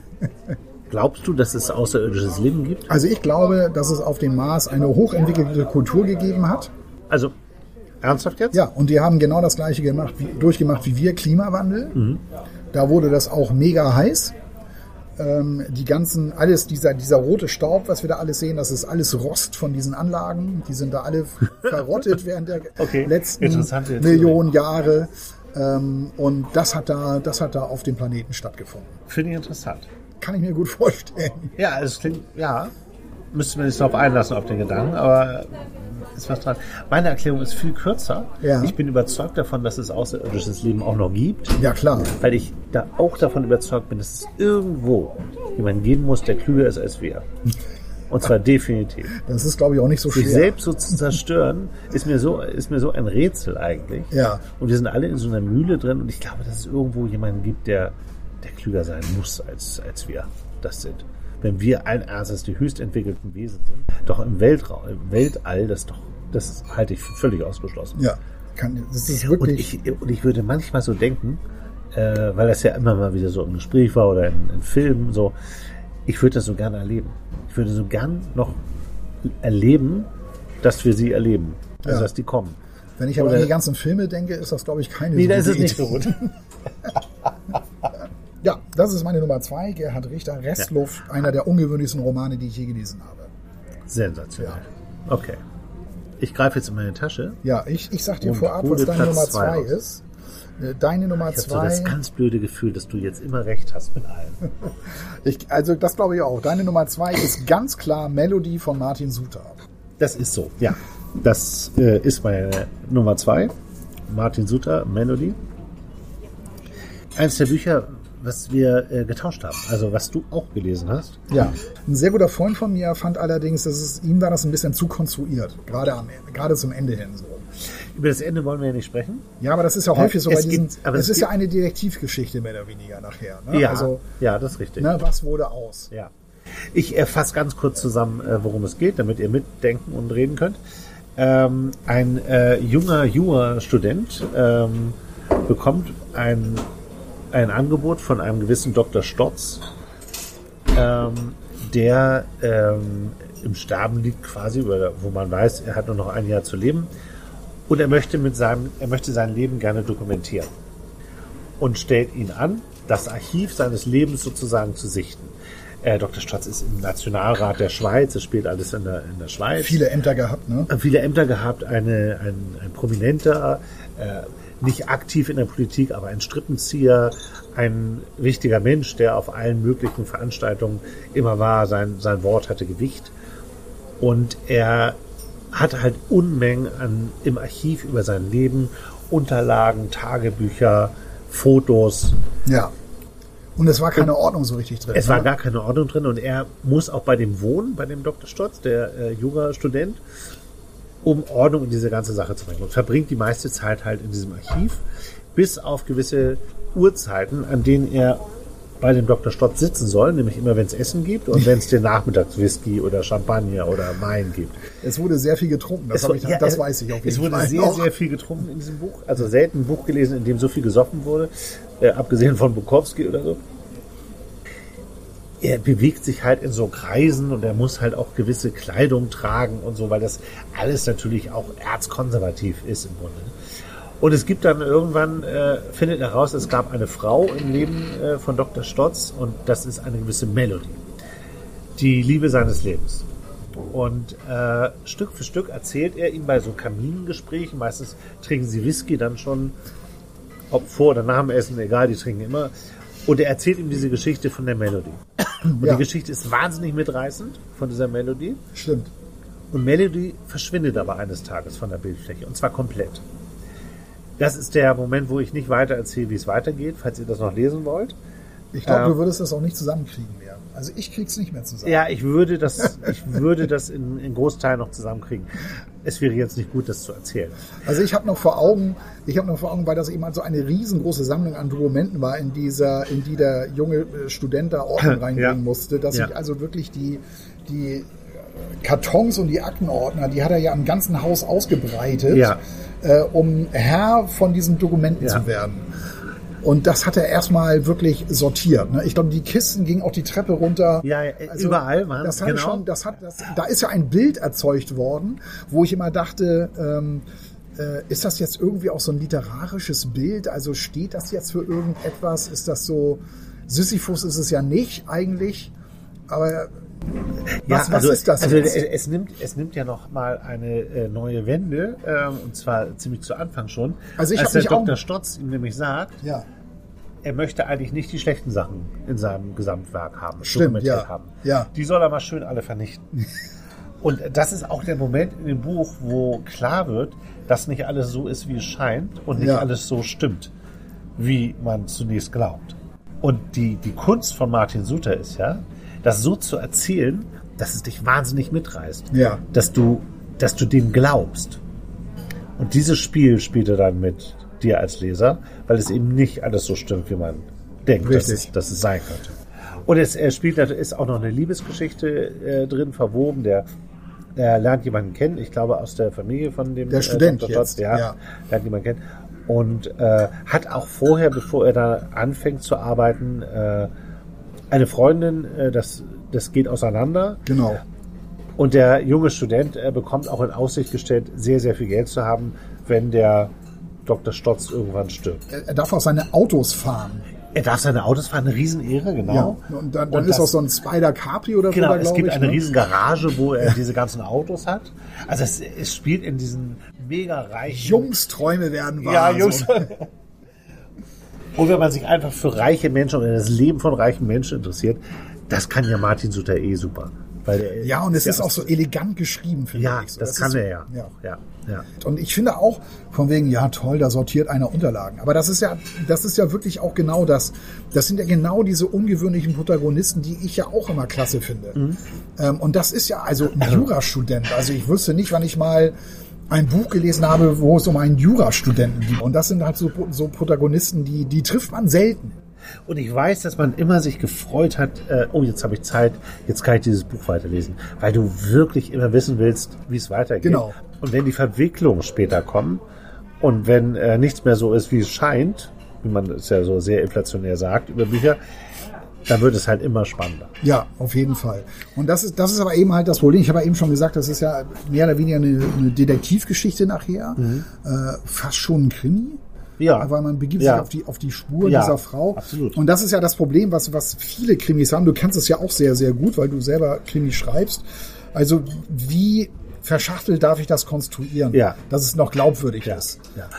Glaubst du, dass es außerirdisches Leben gibt? Also ich glaube, dass es auf dem Mars eine hochentwickelte Kultur gegeben hat. Also ernsthaft jetzt? Ja, und die haben genau das gleiche gemacht, wie, durchgemacht wie wir, Klimawandel. Mhm. Da wurde das auch mega heiß. Ähm, die ganzen, alles, dieser, dieser rote Staub, was wir da alles sehen, das ist alles Rost von diesen Anlagen. Die sind da alle [LAUGHS] verrottet während der okay. letzten Millionen Jahre. Ähm, und das hat da, das hat da auf dem Planeten stattgefunden. Finde ich interessant kann ich mir gut vorstellen. Ja, es klingt, ja, müsste man sich darauf einlassen, auf den Gedanken, aber ist was dran. Meine Erklärung ist viel kürzer. Ja. Ich bin überzeugt davon, dass es außerirdisches Leben auch noch gibt. Ja, klar. Weil ich da auch davon überzeugt bin, dass es irgendwo jemanden geben muss, der klüger ist als wir. [LAUGHS] Und zwar definitiv. Das ist, glaube ich, auch nicht so schwer. Sich selbst so zu zerstören, ist mir so, ist mir so ein Rätsel eigentlich. Ja. Und wir sind alle in so einer Mühle drin und ich glaube, dass es irgendwo jemanden gibt, der der klüger sein muss, als, als wir das sind. Wenn wir allen Ernstes die höchst entwickelten Wesen sind, doch im Weltraum, im Weltall, das doch, das halte ich für völlig ausgeschlossen. Ja, kann, das ist wirklich. Und ich, und ich würde manchmal so denken, äh, weil das ja immer mal wieder so im Gespräch war oder in, in Filmen, so, ich würde das so gerne erleben. Ich würde so gern noch erleben, dass wir sie erleben. Also, ja. dass die kommen. Wenn ich aber Oder, an die ganzen Filme denke, ist das, glaube ich, keine Nee, da ist es nicht so gut. [LAUGHS] Ja, das ist meine Nummer zwei. Gerhard Richter, Restluft, ja. einer der ungewöhnlichsten Romane, die ich je gelesen habe. Sensationell. Ja. Okay. Ich greife jetzt in meine Tasche. Ja, ich, ich sag dir vorab, was deine Nummer zwei raus. ist. Äh, deine Nummer ich zwei. Ich habe so das ganz blöde Gefühl, dass du jetzt immer recht hast mit allem. [LAUGHS] ich, also das glaube ich auch. Deine Nummer zwei ist ganz klar Melody von Martin Suter. Das ist so, ja. Das äh, ist meine Nummer zwei. Martin Suter, Melody. Eines der Bücher, was wir äh, getauscht haben. Also was du auch gelesen hast. Ja. Ein sehr guter Freund von mir fand allerdings, dass es ihm war das ein bisschen zu konstruiert, gerade am gerade zum Ende hin so. Über das Ende wollen wir ja nicht sprechen. Ja, aber das ist ja häufig so bei diesen. Gibt, aber es, ist ja eine Detektivgeschichte mehr oder weniger nachher. Ne? Ja, also, ja, das ist richtig. Ne, was wurde aus? Ja. Ich erfasse ganz kurz zusammen, äh, worum es geht, damit ihr mitdenken und reden könnt. Ähm, ein äh, junger Jura-Student ähm, bekommt ein ein Angebot von einem gewissen Dr. Stotz, ähm, der ähm, im Sterben liegt quasi, wo man weiß, er hat nur noch ein Jahr zu leben. Und er möchte mit seinem, er möchte sein Leben gerne dokumentieren. Und stellt ihn an, das Archiv seines Lebens sozusagen zu sichten. Äh, Dr. Stotz ist im Nationalrat der Schweiz, es spielt alles in der, in der Schweiz. Viele Ämter gehabt, ne? Viele Ämter gehabt, eine, ein, ein prominenter, äh, nicht aktiv in der Politik, aber ein Strippenzieher, ein wichtiger Mensch, der auf allen möglichen Veranstaltungen immer war. Sein, sein Wort hatte Gewicht. Und er hatte halt Unmengen an, im Archiv über sein Leben, Unterlagen, Tagebücher, Fotos. Ja. Und es war keine Ordnung so richtig drin. Es war ne? gar keine Ordnung drin und er muss auch bei dem wohnen, bei dem Dr. Stotz, der äh, Jura-Student um Ordnung in diese ganze Sache zu bringen. Und verbringt die meiste Zeit halt in diesem Archiv, bis auf gewisse Uhrzeiten, an denen er bei dem Dr. Stott sitzen soll, nämlich immer, wenn es Essen gibt und wenn es den Nachmittagswhisky oder Champagner oder Wein gibt. Es wurde sehr viel getrunken, das, ich, ja, das weiß ich Fall. Es wurde sehr, noch. sehr viel getrunken in diesem Buch. Also selten ein Buch gelesen, in dem so viel gesoffen wurde, äh, abgesehen von Bukowski oder so er bewegt sich halt in so Kreisen und er muss halt auch gewisse Kleidung tragen und so, weil das alles natürlich auch erzkonservativ ist im Grunde. Und es gibt dann irgendwann, äh, findet er raus, es gab eine Frau im Leben äh, von Dr. Stotz und das ist eine gewisse Melody. die Liebe seines Lebens. Und äh, Stück für Stück erzählt er ihm bei so Kamingesprächen, meistens trinken sie Whisky dann schon, ob vor oder nach dem Essen, egal, die trinken immer. Und er erzählt ihm diese Geschichte von der Melodie. Und Ja. die Geschichte ist wahnsinnig mitreißend von dieser Melodie. Stimmt. Und Melody verschwindet aber eines Tages von der Bildfläche. Und zwar komplett. Das ist der Moment, wo ich nicht weiter erzähle, wie es weitergeht, falls ihr das noch lesen wollt. Ich glaube, Ja. du würdest das auch nicht zusammenkriegen mehr. Also ich krieg's nicht mehr zusammen. Ja, ich würde das, ich würde das in, in Großteilen noch zusammenkriegen. Es wäre jetzt nicht gut, das zu erzählen. Also ich habe noch vor Augen, ich habe noch vor Augen, weil das eben halt so eine riesengroße Sammlung an Dokumenten war, in dieser, in die der junge äh, Student da Ordnung [CLEARS THROAT] reinbringen Ja. musste, dass Ja. ich also wirklich die, die äh, Kartons und die Aktenordner, die hat er ja im ganzen Haus ausgebreitet, Ja. äh, um Herr von diesen Dokumenten zu werden. Und das hat er erstmal wirklich sortiert. Ne? Ich glaube, die Kisten gingen auch die Treppe runter. Ja, ja, überall waren- das hat genau. schon, das hat, das, da ist ja ein Bild erzeugt worden, wo ich immer dachte, ähm, äh, ist das jetzt irgendwie auch so ein literarisches Bild? Also steht das jetzt für irgendetwas? Ist das so? Sisyphus ist es ja nicht eigentlich, aber was, was ist das Also jetzt? es, nimmt, es nimmt ja noch mal eine äh, neue Wende, ähm, und zwar ziemlich zu Anfang schon. Also ich als der Dr. Stotz ihm nämlich sagt, ja, er möchte eigentlich nicht die schlechten Sachen in seinem Gesamtwerk haben, Stimmt, ja. haben. Ja. Die soll er mal schön alle vernichten. [LAUGHS] Und das ist auch der Moment in dem Buch, wo klar wird, dass nicht alles so ist, wie es scheint und nicht Ja. alles so stimmt, wie man zunächst glaubt. Und die, die Kunst von Martin Suter ist ja, das so zu erzählen, dass es dich wahnsinnig mitreißt. Ja. Dass du, dass du dem glaubst. Und dieses Spiel spielt er dann mit dir als Leser, weil es eben nicht alles so stimmt, wie man denkt, dass es, dass es sein könnte. Und es er spielt, da ist auch noch eine Liebesgeschichte äh, drin verwoben. Der, er lernt jemanden kennen, ich glaube aus der Familie von dem Der Student Dr. Jetzt, ja, ja. lernt jemanden kennen. Und äh, hat auch vorher, bevor er da anfängt zu arbeiten, äh, eine Freundin, äh, das, das geht auseinander. genau. Und der junge Student bekommt auch in Aussicht gestellt, sehr, sehr viel Geld zu haben, wenn der Dr. Stotz irgendwann stirbt. Er darf auch seine Autos fahren. Er darf seine Autos fahren, eine Riesenehre, genau. Ja. Und dann, dann Und ist das- auch so ein Spider Capri oder Genau, es gibt ich. eine ne? riesen Garage, wo er diese ganzen Autos hat. Also es, es spielt in diesen mega reichen... Jungsträume werden wahr. Ja, Jungs. So. [LAUGHS] Und wenn man sich einfach für reiche Menschen oder das Leben von reichen Menschen interessiert, das kann ja Martin Suter eh super. Weil der Ja, und es ist auch so elegant geschrieben, finde Ja, ich. So, das, kann ist, er ja. ja. ja, ja. Und ich finde auch, von wegen, ja toll, da sortiert einer Unterlagen. Aber das ist ja, das ist ja wirklich auch genau das. Das sind ja genau diese ungewöhnlichen Protagonisten, die ich ja auch immer klasse finde. Mhm. Ähm, und das ist ja also ein Jurastudent. Also ich wüsste nicht, wann ich mal ein Buch gelesen habe, wo es um einen Jurastudenten geht. Und das sind halt so, so Protagonisten, die, die trifft man selten. Und ich weiß, dass man immer sich gefreut hat, äh, oh, jetzt habe ich Zeit, jetzt kann ich dieses Buch weiterlesen, weil du wirklich immer wissen willst, wie es weitergeht. Genau. Und wenn die Verwicklungen später kommen und wenn äh, nichts mehr so ist, wie es scheint, wie man es ja so sehr inflationär sagt über Bücher, dann wird es halt immer spannender. Ja, auf jeden Fall. Und das ist, das ist aber eben halt das Problem. Ich habe ja eben schon gesagt, das ist ja mehr oder weniger eine, eine Detektivgeschichte nachher. Äh, fast schon ein Krimi. Ja. Weil man begibt Ja. sich auf die, auf die Spur Ja, dieser Frau. absolut. Und das ist ja das Problem, was, was viele Krimis haben. Du kennst es ja auch sehr, sehr gut, weil du selber Krimi schreibst. Also, wie verschachtelt darf ich das konstruieren? Ja. Dass es noch glaubwürdig Ja. ist.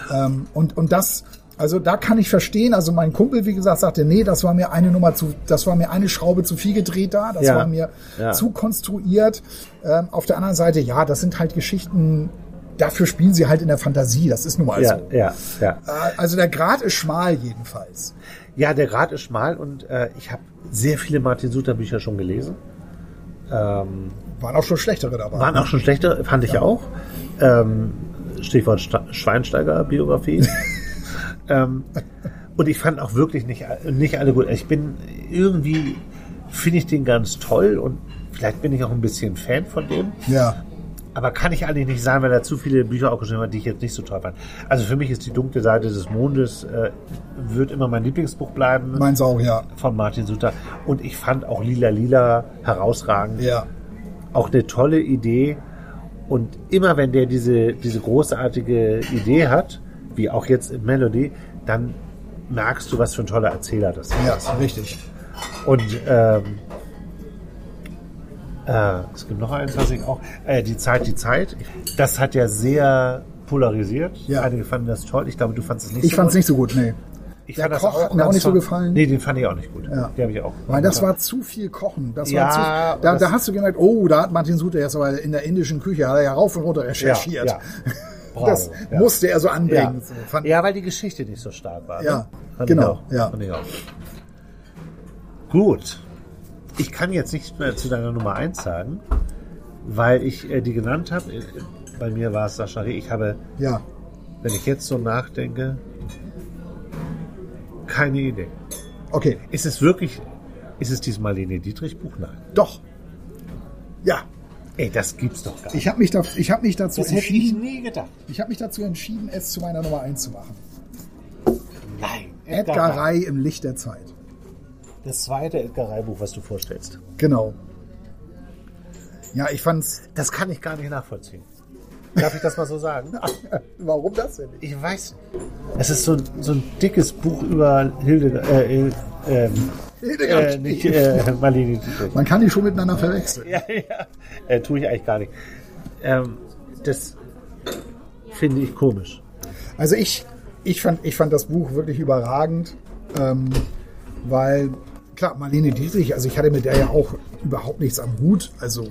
Ja. Ähm, und, und das, also da kann ich verstehen, also mein Kumpel, wie gesagt, sagte, nee, das war mir eine Nummer zu, das war mir eine Schraube zu viel gedreht da, das Ja. war mir Ja. zu konstruiert. Ähm, auf der anderen Seite, ja, das sind halt Geschichten, dafür spielen sie halt in der Fantasie, das ist nun mal Ja, so. ja, ja. Äh, Also der Grad ist schmal jedenfalls. Ja, der Grad ist schmal und äh, ich habe sehr viele Martin Suter Bücher schon gelesen. Ähm, Waren auch schon schlechtere dabei. waren auch schon schlechte, fand ich auch. Ähm, Stichwort Schweinsteiger-Biografie. [LAUGHS] ähm, und ich fand auch wirklich nicht, nicht alle gut. Ich bin irgendwie, finde ich den ganz toll und vielleicht bin ich auch ein bisschen Fan von dem. Ja, Aber kann ich eigentlich nicht sein, weil er zu viele Bücher auch geschrieben hat, die ich jetzt nicht so toll fand. Also für mich ist die dunkle Seite des Mondes, äh, wird immer mein Lieblingsbuch bleiben meins auch, ja. von Martin Suter. Und ich fand auch Lila Lila herausragend. Ja, Auch eine tolle Idee. Und immer wenn der diese, diese großartige Idee hat, wie auch jetzt in Melody, dann merkst du, was für ein toller Erzähler das ist. ja, richtig. Und ähm, Äh, es gibt noch eins, was ich auch. Äh, die Zeit, die Zeit. Das hat ja sehr polarisiert. Ja. Einige fanden das toll. Ich glaube, du fandest es nicht Ich so fand es gut. nicht so gut, nee. Ich Der fand das Koch hat mir auch nicht so gefallen. Nee, den fand ich auch nicht gut. Ja. Den habe ich auch. Weil das war zu viel Kochen. Das Ja, war zu, da, da hast du gemerkt, oh, da hat Martin Suter jetzt aber in der indischen Küche hat er ja rauf und runter recherchiert. Ja, [LAUGHS] Bravo, das ja. musste er so Ja. anbringen. Fand- ja, weil die Geschichte nicht so stark war. Ja, ne? Genau, Ich ja. Ich auch. Gut. Ich kann jetzt nicht mehr zu deiner Nummer 1 sagen, weil ich äh, die genannt habe. Äh, Bei mir war es Sascha Reh. Ich habe, ja. wenn ich jetzt so nachdenke, keine Idee. Okay, Ist es wirklich, ist es dieses Marlene Dietrich Buch? Nein. doch. Ja, Ey, das gibt's doch gar nicht. ich habe mich, da, ich hab mich dazu Das hätte ich entschieden, nie gedacht. ich habe mich dazu entschieden, es zu meiner Nummer 1 zu machen. Nein. Edgar Ray im Licht der Zeit. Das zweite Edgar Ray Buch, was du vorstellst. Genau. Ja, ich fand's. Das kann ich gar nicht nachvollziehen. Darf ich das mal so sagen? [LAUGHS] Warum das denn nicht? Ich weiß. Es ist so, so ein dickes Buch über Hilde, äh, Hil- ähm, äh, nicht, äh, Marlene Dietrich. Man kann die schon miteinander verwechseln. Ja, ja. Äh, tue ich eigentlich gar nicht. Ähm, das finde ich komisch. Also ich, ich, fand, ich fand das Buch wirklich überragend, ähm, weil, klar, Marlene Dietrich, also ich hatte mit der ja auch überhaupt nichts am Hut. Also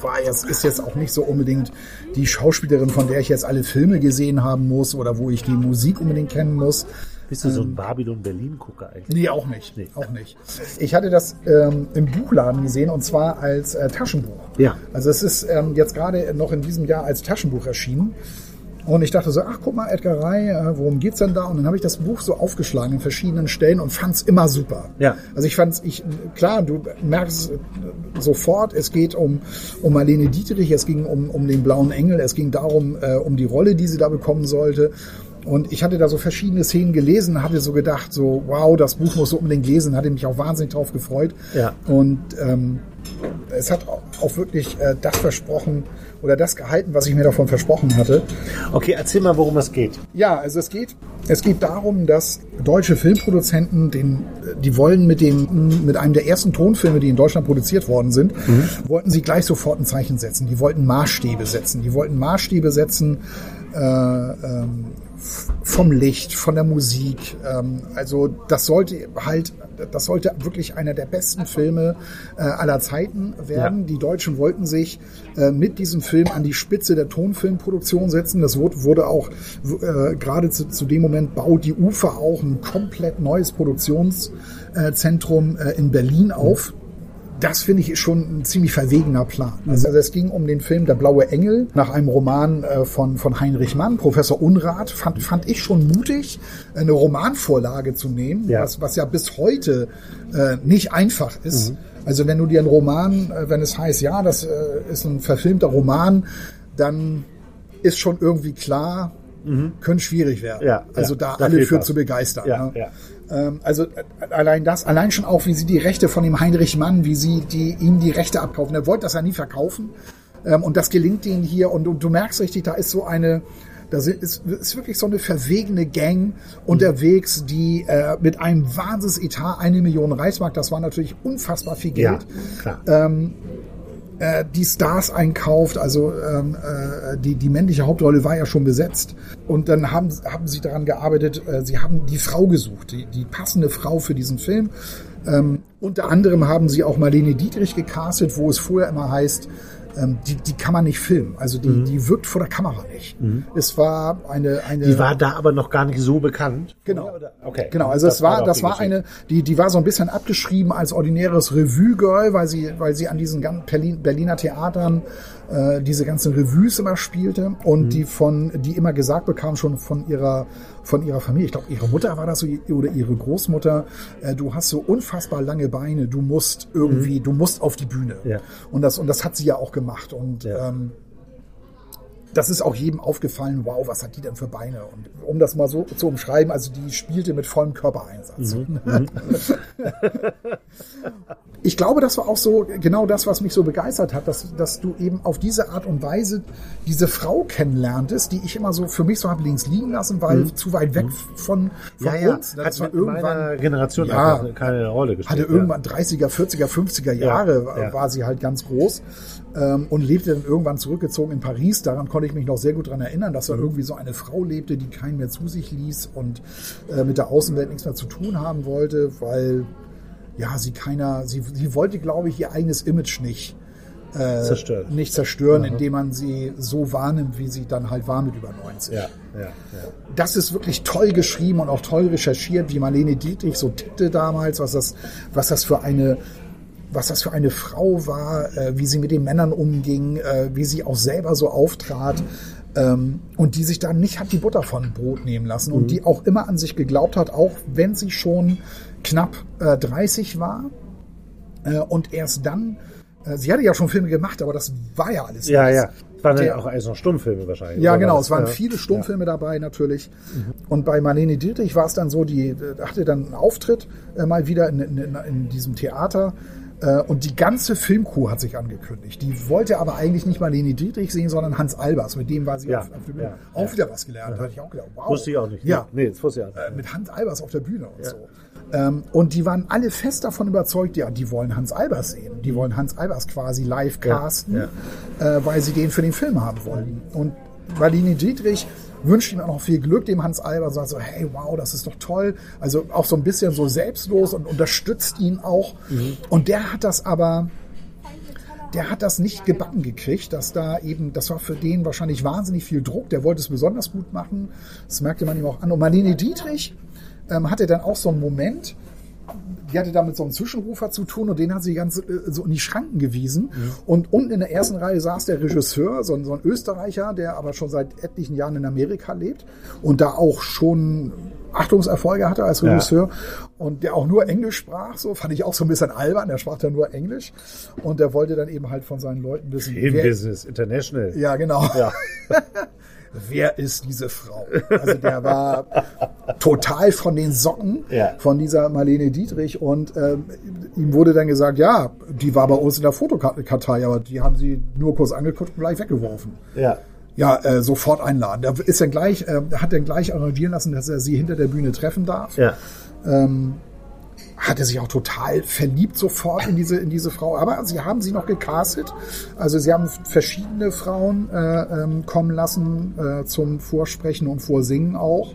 war jetzt, ist jetzt auch nicht so unbedingt die Schauspielerin, von der ich jetzt alle Filme gesehen haben muss oder wo ich die Musik unbedingt kennen muss. Bist du so ein Babylon-Berlin-Gucker eigentlich? Nee, auch nicht. Nee. Auch nicht. Ich hatte das ähm, im Buchladen gesehen und zwar als äh, Taschenbuch. Ja. Also es ist ähm, jetzt gerade noch in diesem Jahr als Taschenbuch erschienen. Und ich dachte so, ach guck mal, Edgar Ray, äh, worum geht's denn da? Und dann habe ich das Buch so aufgeschlagen in verschiedenen Stellen und fand's immer super. Ja. Also ich fand's, ich, klar, du merkst sofort, es geht um, um Marlene Dietrich, es ging um, um den blauen Engel, es ging darum, äh, um die Rolle, die sie da bekommen sollte. Und ich hatte da so verschiedene Szenen gelesen, hatte so gedacht, so, wow, das Buch muss so unbedingt lesen, hatte mich auch wahnsinnig drauf gefreut. Ja. Und ähm, es hat auch wirklich äh, das versprochen oder das gehalten, was ich mir davon versprochen hatte. Okay, erzähl mal, worum es geht. Ja, also es geht, es geht darum, dass deutsche Filmproduzenten, den, die wollen mit dem, mit einem der ersten Tonfilme, die in Deutschland produziert worden sind, wollten sie gleich sofort ein Zeichen setzen. Die wollten Maßstäbe setzen. Die wollten Maßstäbe setzen, äh, ähm, vom Licht, von der Musik. Ähm, also das sollte halt, das sollte wirklich einer der besten Filme äh, aller Zeiten werden. Ja. Die Deutschen wollten sich äh, mit diesem Film an die Spitze der Tonfilmproduktion setzen. Das wurde, wurde auch äh, gerade zu, zu dem Moment baut die UFA auch ein komplett neues Produktionszentrum äh, in Berlin auf. Das finde ich schon ein ziemlich verwegener Plan. Also es ging um den Film Der blaue Engel nach einem Roman äh, von, von Heinrich Mann, Professor Unrat. Fand, fand ich schon mutig, eine Romanvorlage zu nehmen, Ja. Was, was ja bis heute äh, nicht einfach ist. Also wenn du dir einen Roman, äh, wenn es heißt, ja, das äh, ist ein verfilmter Roman, dann ist schon irgendwie klar, könnte schwierig werden. Ja, also ja, da alle für was. zu begeistern. Ja, ne? Ja. Ähm, also äh, allein das, allein schon auch, wie sie die Rechte von dem Heinrich Mann, wie sie die, ihm die Rechte abkaufen. Er wollte das ja nie verkaufen. Ähm, und das gelingt ihnen hier. Und du, du merkst richtig, da ist so eine, da ist, ist wirklich so eine verwegene Gang unterwegs, die äh, mit einem Wahnsinnsetat, eine Million Reichsmark, das war natürlich unfassbar viel Ja, Geld, klar. Äh, die Stars einkauft. Also ähm, äh, die, die männliche Hauptrolle war ja schon besetzt. Und dann haben, haben sie daran gearbeitet, äh, sie haben die Frau gesucht, die, die passende Frau für diesen Film. Ähm, unter anderem haben sie auch Marlene Dietrich gecastet, wo es vorher immer heißt, ähm, die, die kann man nicht filmen. Also die, die wirkt vor der Kamera nicht. Es war eine, eine Die war da aber noch gar nicht so bekannt. Genau. Okay. Genau, also es war, doch das war eine, die, die war so ein bisschen abgeschrieben als ordinäres Revue-Girl, weil sie, weil sie an diesen ganzen Berlin, Berliner Theatern äh, diese ganzen Revues immer spielte und Mhm. die von, die immer gesagt bekam schon von ihrer, von ihrer Familie. Ich glaube, ihre Mutter war das so oder ihre Großmutter. Äh, du hast so unfassbar lange Beine, du musst irgendwie, du musst auf die Bühne. Mhm. Ja. Und das, und das hat sie ja auch gemacht und Ja. ähm, das ist auch jedem aufgefallen, wow, was hat die denn für Beine? Und um das mal so zu umschreiben, also die spielte mit vollem Körpereinsatz. [LAUGHS] Mhm. ich glaube, das war auch so genau das, was mich so begeistert hat, dass, dass du eben auf diese Art und Weise diese Frau kennenlerntest, die ich immer so für mich so habe links liegen lassen, weil mhm. zu weit weg von, von ja, uns. Ja. Das hat war irgendwann Generation ja, keine Rolle gespielt. Hatte irgendwann 30er, 40er, 50er Jahre ja, war sie halt ganz groß ähm, und lebte dann irgendwann zurückgezogen in Paris. Daran konnte ich mich noch sehr gut dran erinnern, dass da mhm. irgendwie so eine Frau lebte, die keinen mehr zu sich ließ und äh, mit der Außenwelt nichts mehr zu tun haben wollte, weil ja sie keiner, sie, sie wollte, glaube ich, ihr eigenes Image nicht äh, zerstören. nicht zerstören, Aha. indem man sie so wahrnimmt, wie sie dann halt war mit über 90. Ja, ja, ja. Das ist wirklich toll geschrieben und auch toll recherchiert, wie Marlene Dietrich so tippte damals, was das, was das für eine was das für eine Frau war, äh, wie sie mit den Männern umging, äh, wie sie auch selber so auftrat. Ähm, und die sich da nicht hat die Butter von Brot nehmen lassen mhm. und die auch immer an sich geglaubt hat, auch wenn sie schon knapp äh, 30 war äh, und erst dann, äh, sie hatte ja schon Filme gemacht, aber das war ja alles. Ja, nichts. ja. Es waren ja auch also noch Stummfilme wahrscheinlich. Ja, genau. Es waren ja. viele Stummfilme ja. dabei natürlich. Mhm. Und bei Marlene Dietrich war es dann so, die äh, hatte dann einen Auftritt äh, mal wieder in, in, in diesem Theater und die ganze Filmcrew hat sich angekündigt. Die wollte aber eigentlich nicht mal Leni Dietrich sehen, sondern Hans Albers. Mit dem war sie ja, auf, auf ja, auch ja. wieder was gelernt. Da hatte ich auch gedacht, wow. Wusste ich auch nicht. Ja. Nee, das wusste ich auch nicht. Äh, mit Hans Albers auf der Bühne und so. Ähm, und die waren alle fest davon überzeugt, ja, die wollen Hans Albers sehen. Die wollen Hans Albers quasi live casten, äh, weil sie den für den Film haben wollten. Und Marlene Dietrich wünscht ihm auch noch viel Glück, dem Hans Alber, sagt so, hey, wow, das ist doch toll. Also auch so ein bisschen so selbstlos und unterstützt ihn auch. Mhm. Und der hat das aber, der hat das nicht gebacken gekriegt, dass da eben, das war für den wahrscheinlich wahnsinnig viel Druck. Der wollte es besonders gut machen. Das merkte man ihm auch an. Und Marlene Dietrich ähm, hatte dann auch so einen Moment, die hatte damit so einen Zwischenrufer zu tun und den hat sie ganz äh, so in die Schranken gewiesen. Mhm. Und unten in der ersten Reihe saß der Regisseur, so ein, so ein Österreicher, der aber schon seit etlichen Jahren in Amerika lebt und da auch schon Achtungserfolge hatte als Regisseur ja. und der auch nur Englisch sprach, so fand ich auch so ein bisschen albern, der sprach dann nur Englisch und der wollte dann eben halt von seinen Leuten wissen. Filmbusiness, International. Ja, genau. Ja. [LAUGHS] wer ist diese Frau? Also der war total von den Socken ja. von dieser Marlene Dietrich und ähm, ihm wurde dann gesagt, ja, die war bei uns in der Fotokartei, aber die haben sie nur kurz angeguckt und gleich weggeworfen. Ja. Ja, äh, sofort einladen. Da ist dann gleich, äh, hat dann gleich arrangieren lassen, dass er sie hinter der Bühne treffen darf. Ja. Ähm, hat er sich auch total verliebt sofort in diese, in diese Frau. Aber sie haben sie noch gecastet. Also sie haben verschiedene Frauen äh, ähm, kommen lassen äh, zum Vorsprechen und Vorsingen auch.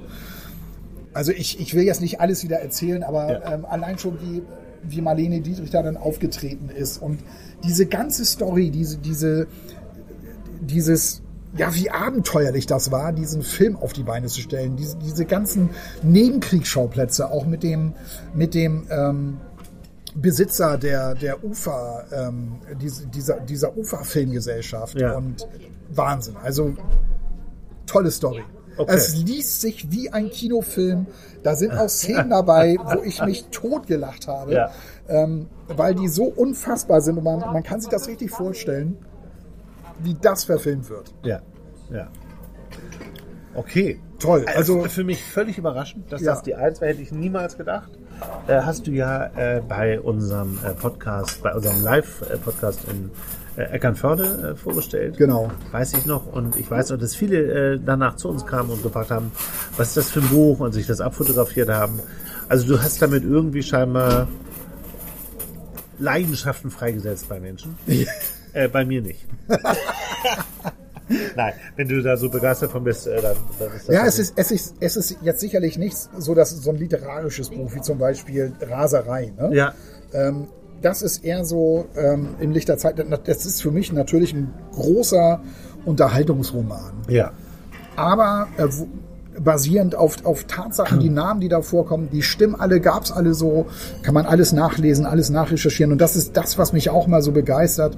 Also ich, ich will jetzt nicht alles wieder erzählen, aber ja. ähm, allein schon wie, wie Marlene Dietrich da dann aufgetreten ist und diese ganze Story, diese, diese, dieses ja, wie abenteuerlich das war, diesen Film auf die Beine zu stellen. Diese, diese ganzen Nebenkriegsschauplätze, auch mit dem, mit dem ähm, Besitzer der, der Ufer, ähm, diese, dieser, dieser Ufer-Filmgesellschaft. Ja. Und Wahnsinn. Also tolle Story. Okay. Es liest sich wie ein Kinofilm. Da sind auch Szenen dabei, wo ich mich [LAUGHS] totgelacht habe, ja. ähm, weil die so unfassbar sind und man, man kann sich das richtig vorstellen wie das verfilmt wird. Ja, ja. Okay. Toll. Also, also für mich völlig überraschend, dass ja. das die Eins war, hätte ich niemals gedacht. Äh, hast du ja äh, bei unserem äh, Podcast, bei unserem Live-Podcast in äh, Eckernförde äh, vorgestellt. Genau. Weiß ich noch. Und ich weiß auch, dass viele äh, danach zu uns kamen und gefragt haben, was ist das für ein Buch und sich das abfotografiert haben. Also du hast damit irgendwie scheinbar Leidenschaften freigesetzt bei Menschen. [LAUGHS] Äh, bei mir nicht. [LAUGHS] Nein, wenn du da so begeistert von bist, äh, dann, dann ist das. Ja, es ist, es, ist, es ist jetzt sicherlich nicht so, dass so ein literarisches Buch wie zum Beispiel Raserei. Ne? Ja. Ähm, das ist eher so ähm, im Licht der Zeit. Das ist für mich natürlich ein großer Unterhaltungsroman. Ja. Aber äh, basierend auf, auf Tatsachen, die Namen, die da vorkommen, die stimmen alle, gab's alle so, kann man alles nachlesen, alles nachrecherchieren. Und das ist das, was mich auch mal so begeistert,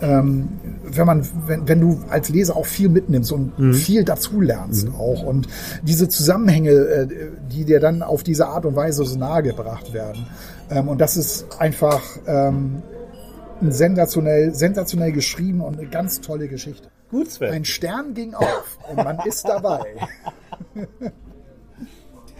ähm, wenn man, wenn, wenn du als Leser auch viel mitnimmst und mhm. viel dazulernst mhm. auch und diese Zusammenhänge, äh, die dir dann auf diese Art und Weise so nahegebracht werden. Ähm, und das ist einfach ähm, sensationell, sensationell geschrieben und eine ganz tolle Geschichte. Gut, Sven. Ein Stern ging auf und man ist dabei. [LAUGHS]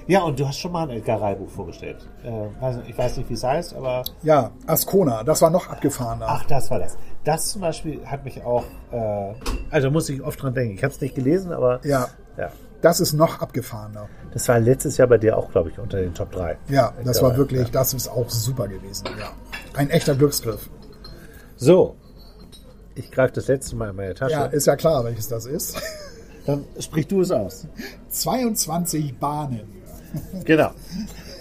Ja, und du hast schon mal ein Edgar Ray Buch vorgestellt. Äh, ich weiß nicht, wie es heißt, aber. Ja, Ascona, das war noch abgefahrener. Ach, das war das. Das zum Beispiel hat mich auch. Äh, also muss ich oft dran denken. Ich habe es nicht gelesen, aber. Ja. ja. Das ist noch abgefahrener. Das war letztes Jahr bei dir auch, glaube ich, unter den Top 3. Ja, das war wirklich, ja. das ist auch super gewesen. Ja. Ein echter Glücksgriff. So. Ich greife das letzte Mal in meine Tasche. Ja, ist ja klar, welches das ist. Dann sprich du es aus. 22 Bahnen. Genau.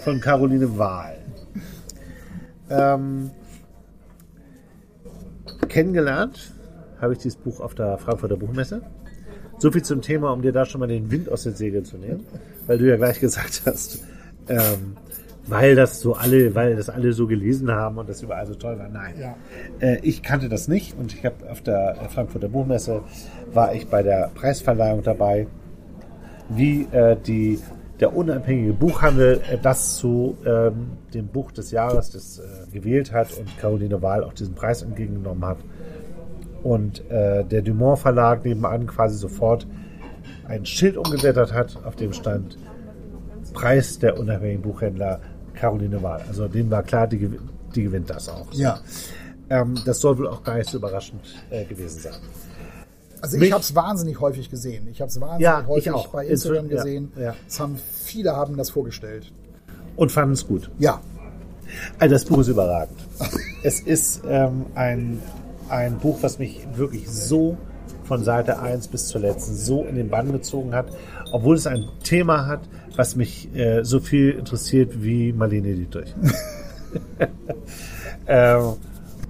Von Caroline Wahl. Ähm, kennengelernt habe ich dieses Buch auf der Frankfurter Buchmesse. So viel zum Thema, um dir da schon mal den Wind aus den Segeln zu nehmen, weil du ja gleich gesagt hast, ähm, weil das so alle, weil das alle so gelesen haben und das überall so toll war. Nein, ja. äh, ich kannte das nicht und ich habe auf der Frankfurter Buchmesse war ich bei der Preisverleihung dabei, wie äh, die der unabhängige Buchhandel äh, das zu ähm, dem Buch des Jahres das, äh, gewählt hat und Caroline Wahl auch diesen Preis entgegengenommen hat. Und äh, der Dumont Verlag nebenan quasi sofort ein Schild umgeblättert hat, auf dem stand Preis der unabhängigen Buchhändler Caroline Wahl. Also dem war klar, die, die gewinnt das auch. Ja. Ähm, das soll wohl auch gar nicht so überraschend äh, gewesen sein. Also ich habe es wahnsinnig häufig gesehen. Ich habe es wahnsinnig Ja, häufig auch. bei Instagram Ja, gesehen. ja. Es haben viele haben das vorgestellt. Und fanden es gut. Ja, Also das Buch ist überragend. [LAUGHS] es ist ähm, ein, ein Buch, was mich wirklich so von Seite 1 bis zur letzten so in den Bann gezogen hat, obwohl es ein Thema hat, was mich äh, so viel interessiert wie Marlene Dietrich. [LAUGHS] ähm,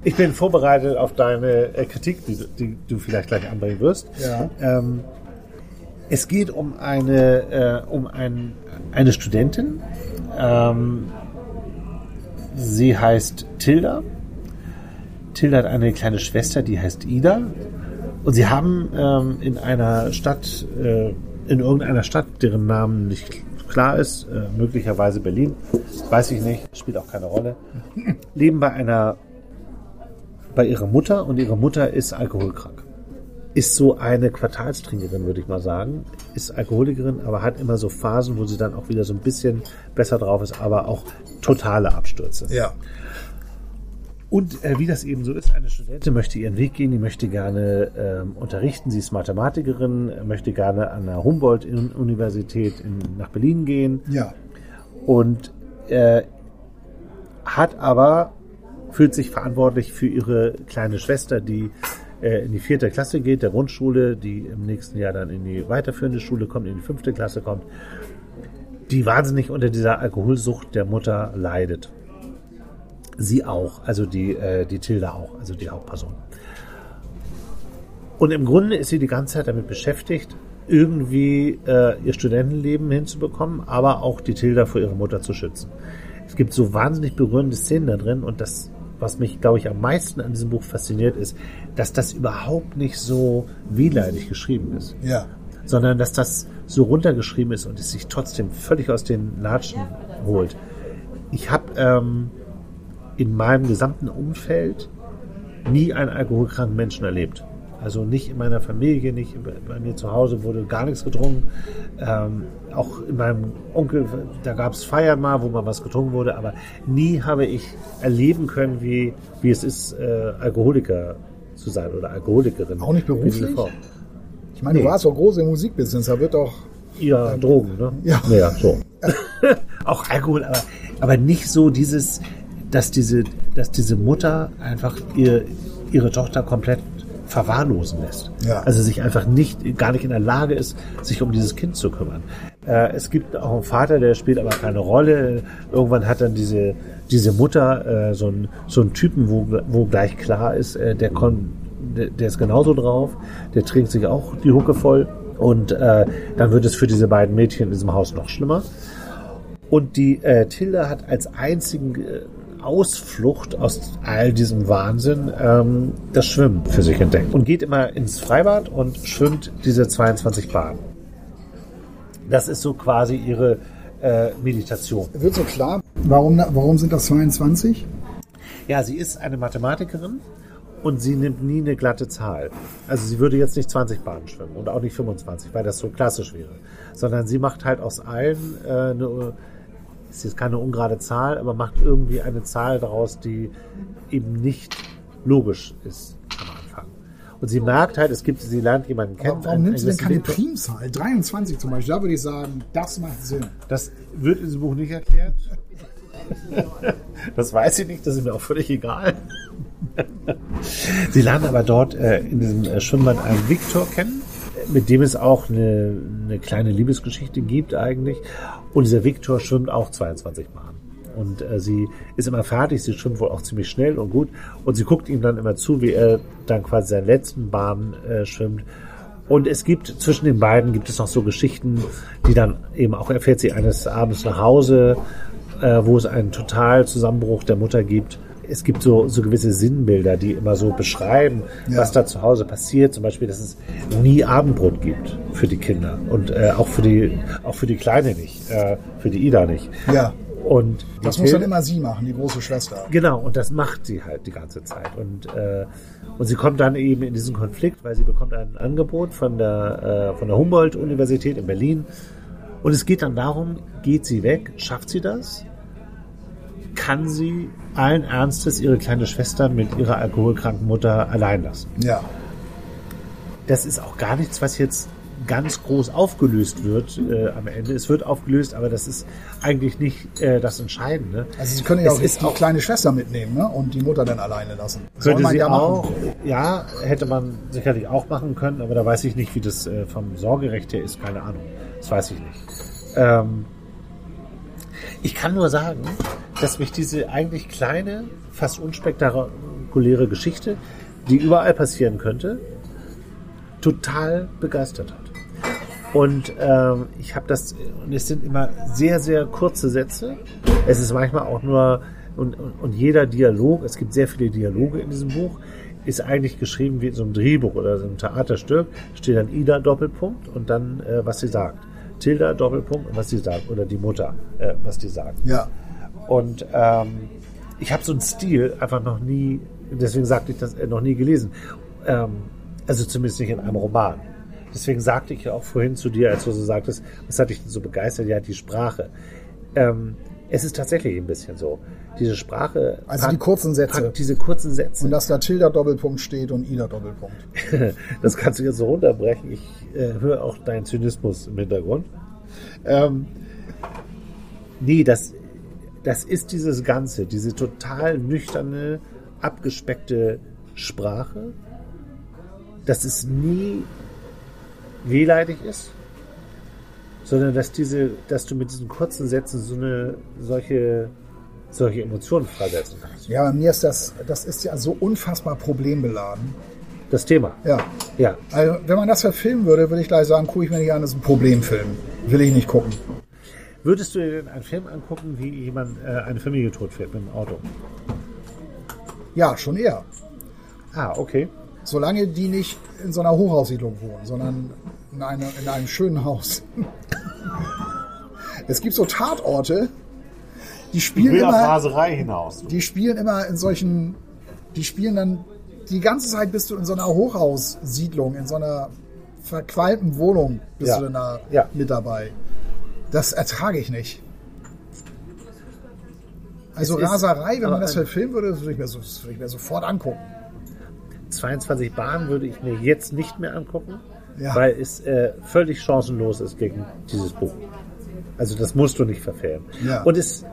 ich bin vorbereitet auf deine äh, Kritik, die, du- die du vielleicht gleich anbringen wirst. Ja. Ähm, es geht um eine, äh, um ein, eine Studentin. Ähm, sie heißt Tilda. Tilda hat eine kleine Schwester, die heißt Ida. Und sie haben ähm, in einer Stadt, äh, in irgendeiner Stadt, deren Namen nicht klar ist, äh, möglicherweise Berlin, weiß ich nicht, spielt auch keine Rolle, leben bei einer, bei ihrer Mutter und ihre Mutter ist alkoholkrank. Ist so eine Quartalstrinkerin, würde ich mal sagen. Ist Alkoholikerin, aber hat immer so Phasen, wo sie dann auch wieder so ein bisschen besser drauf ist, aber auch totale Abstürze. ja. Und äh, wie das eben so ist, eine Studentin möchte ihren Weg gehen, die möchte gerne ähm, unterrichten, sie ist Mathematikerin, möchte gerne an der Humboldt-Universität nach Berlin gehen Ja. und äh, hat aber, fühlt sich verantwortlich für ihre kleine Schwester, die äh, in die vierte Klasse geht, der Grundschule, die im nächsten Jahr dann in die weiterführende Schule kommt, in die fünfte Klasse kommt, die wahnsinnig unter dieser Alkoholsucht der Mutter leidet. Sie auch, also die, äh, die Tilda auch, also die Hauptperson. Und im Grunde ist sie die ganze Zeit damit beschäftigt, irgendwie äh, ihr Studentenleben hinzubekommen, aber auch die Tilda vor ihrer Mutter zu schützen. Es gibt so wahnsinnig berührende Szenen da drin und das, was mich, glaube ich, am meisten an diesem Buch fasziniert, ist, dass das überhaupt nicht so wehleidig geschrieben ist Ja. sondern dass das so runtergeschrieben ist und es sich trotzdem völlig aus den Latschen holt. Ich habe ähm, in meinem gesamten Umfeld nie einen alkoholkranken Menschen erlebt. Also nicht in meiner Familie, nicht bei mir zu Hause wurde gar nichts getrunken. Ähm, auch in meinem Onkel, da gab es Feiern mal, wo mal was getrunken wurde, aber nie habe ich erleben können, wie, wie es ist, äh, Alkoholiker zu sein oder Alkoholikerin. Auch nicht beruflich? Ich meine, Nee. du warst doch groß im Musikbusiness, da wird doch. Ja, Drogen, ne? Ja. Ja, so. [LAUGHS] auch Alkohol, aber, aber nicht so dieses, dass diese, dass diese Mutter einfach ihr, ihre Tochter komplett verwahrlosen lässt. Ja. Also sich einfach nicht, gar nicht in der Lage ist, sich um dieses Kind zu kümmern. Äh, es gibt auch einen Vater, der spielt aber keine Rolle. Irgendwann hat dann diese, diese Mutter äh, so, einen, so einen Typen, wo, wo gleich klar ist, äh, der, kon, der, der ist genauso drauf, der trinkt sich auch die Hucke voll. Und äh, dann wird es für diese beiden Mädchen in diesem Haus noch schlimmer. Und die äh, Tilda hat als einzigen äh, Ausflucht aus all diesem Wahnsinn ähm, das Schwimmen für sich entdeckt. Und geht immer ins Freibad und schwimmt diese 22 Bahnen. Das ist so quasi ihre äh, Meditation. Wird so klar, warum, warum sind das 22? Ja, sie ist eine Mathematikerin und sie nimmt nie eine glatte Zahl. Also sie würde jetzt nicht 20 Bahnen schwimmen und auch nicht 25, weil das so klassisch wäre. Sondern sie macht halt aus allen äh, eine, ist jetzt keine ungerade Zahl, aber macht irgendwie eine Zahl daraus, die eben nicht logisch ist am Anfang. Und sie merkt halt, es gibt, sie lernt jemanden kennen. Aber warum nimmst du denn keine gewissen- Primzahl? 23 zum Beispiel, da würde ich sagen, das macht Sinn. Das wird in diesem Buch nicht erklärt. Das weiß ich nicht, das ist mir auch völlig egal. Sie lernen aber dort äh, in diesem äh, Schwimmbad einen Viktor kennen, mit dem es auch eine, eine kleine Liebesgeschichte gibt eigentlich. Und dieser Viktor schwimmt auch 22 Bahnen. Und äh, sie ist immer fertig, sie schwimmt wohl auch ziemlich schnell und gut. Und sie guckt ihm dann immer zu, wie er dann quasi seinen letzten Bahn äh, schwimmt. Und es gibt zwischen den beiden gibt es noch so Geschichten, die dann eben auch erfährt sie eines Abends nach Hause, äh, wo es einen total Zusammenbruch der Mutter gibt. Es gibt so, so gewisse Sinnbilder, die immer so beschreiben, Ja. was da zu Hause passiert. Zum Beispiel, dass es nie Abendbrot gibt für die Kinder und äh, auch für die auch für die Kleine nicht, äh, für die Ida nicht. Ja, Und das muss dann immer sie machen, die große Schwester. Genau, und das macht sie halt die ganze Zeit. Und, äh, und sie kommt dann eben in diesen Konflikt, weil sie bekommt ein Angebot von der, äh, von der Humboldt-Universität in Berlin. Und es geht dann darum, geht sie weg, schafft sie das? Kann sie allen Ernstes ihre kleine Schwester mit ihrer alkoholkranken Mutter allein lassen? Ja, Das ist auch gar nichts, was jetzt ganz groß aufgelöst wird äh, am Ende. Es wird aufgelöst, aber das ist eigentlich nicht äh, das Entscheidende. also sie können ja Es auch ist die auch- kleine Schwester mitnehmen ne? und die Mutter dann alleine lassen. Soll Könnte man sie ja auch, machen. ja, hätte man sicherlich auch machen können, aber da weiß ich nicht, wie das äh, vom Sorgerecht her ist, keine Ahnung. Das weiß ich nicht. Ähm, ich kann nur sagen, dass mich diese eigentlich kleine, fast unspektakuläre Geschichte, die überall passieren könnte, total begeistert hat. Und ähm, ich habe das, und es sind immer sehr, sehr kurze Sätze. Es ist manchmal auch nur, und, und, und jeder Dialog, es gibt sehr viele Dialoge in diesem Buch, ist eigentlich geschrieben wie in so einem Drehbuch oder so einem Theaterstück. Steht dann Ida Doppelpunkt und dann, äh, was sie sagt. Tilda Doppelpunkt was sie sagt. Oder die Mutter, äh, was die sagt. Ja, Und ähm, ich habe so einen Stil einfach noch nie, deswegen sagte ich das äh, noch nie gelesen. Ähm, also zumindest nicht in einem Roman. Deswegen sagte ich ja auch vorhin zu dir, als du so sagtest, was hat dich denn so begeistert? Ja, die Sprache. Ähm, es ist tatsächlich ein bisschen so. Diese Sprache. Also die kurzen Sätze. packt Diese kurzen Sätze. und dass da Tilda Doppelpunkt steht und Ida Doppelpunkt. [LAUGHS] das kannst du jetzt so runterbrechen. Ich äh, höre auch deinen Zynismus im Hintergrund. Ähm, nee, das, das ist dieses Ganze, diese total nüchterne, abgespeckte Sprache, dass es nie wehleidig ist, sondern dass diese, dass du mit diesen kurzen Sätzen so eine solche solche Emotionen freisetzen kannst. Ja, bei mir ist das, das ist ja so unfassbar problembeladen. Das Thema. Ja. Ja. Also, wenn man das verfilmen würde, würde ich gleich sagen, gucke ich mir nicht an, das ist ein Problemfilm. Will ich nicht gucken. Würdest du dir denn einen Film angucken, wie jemand äh, eine Familie totfährt mit dem Auto? Ja, schon eher. Ah, okay. Solange die nicht in so einer Hochhaussiedlung wohnen, sondern in, einer, in einem schönen Haus. es gibt so Tatorte, die spielen immer, Raserei hinaus. die spielen immer in solchen, die spielen dann die ganze Zeit bist du in so einer Hochhaussiedlung, in so einer verqualmten Wohnung bist Ja. du dann da Ja. mit dabei. Das ertrage ich nicht. Also Es ist- Raserei, wenn man das verfilmen würde, das würde ich, mir so, würde ich mir sofort angucken. 22 Bahnen würde ich mir jetzt nicht mehr angucken, Ja. weil es äh, völlig chancenlos ist gegen dieses Buch. Also das musst du nicht verfilmen. Ja. Und, es,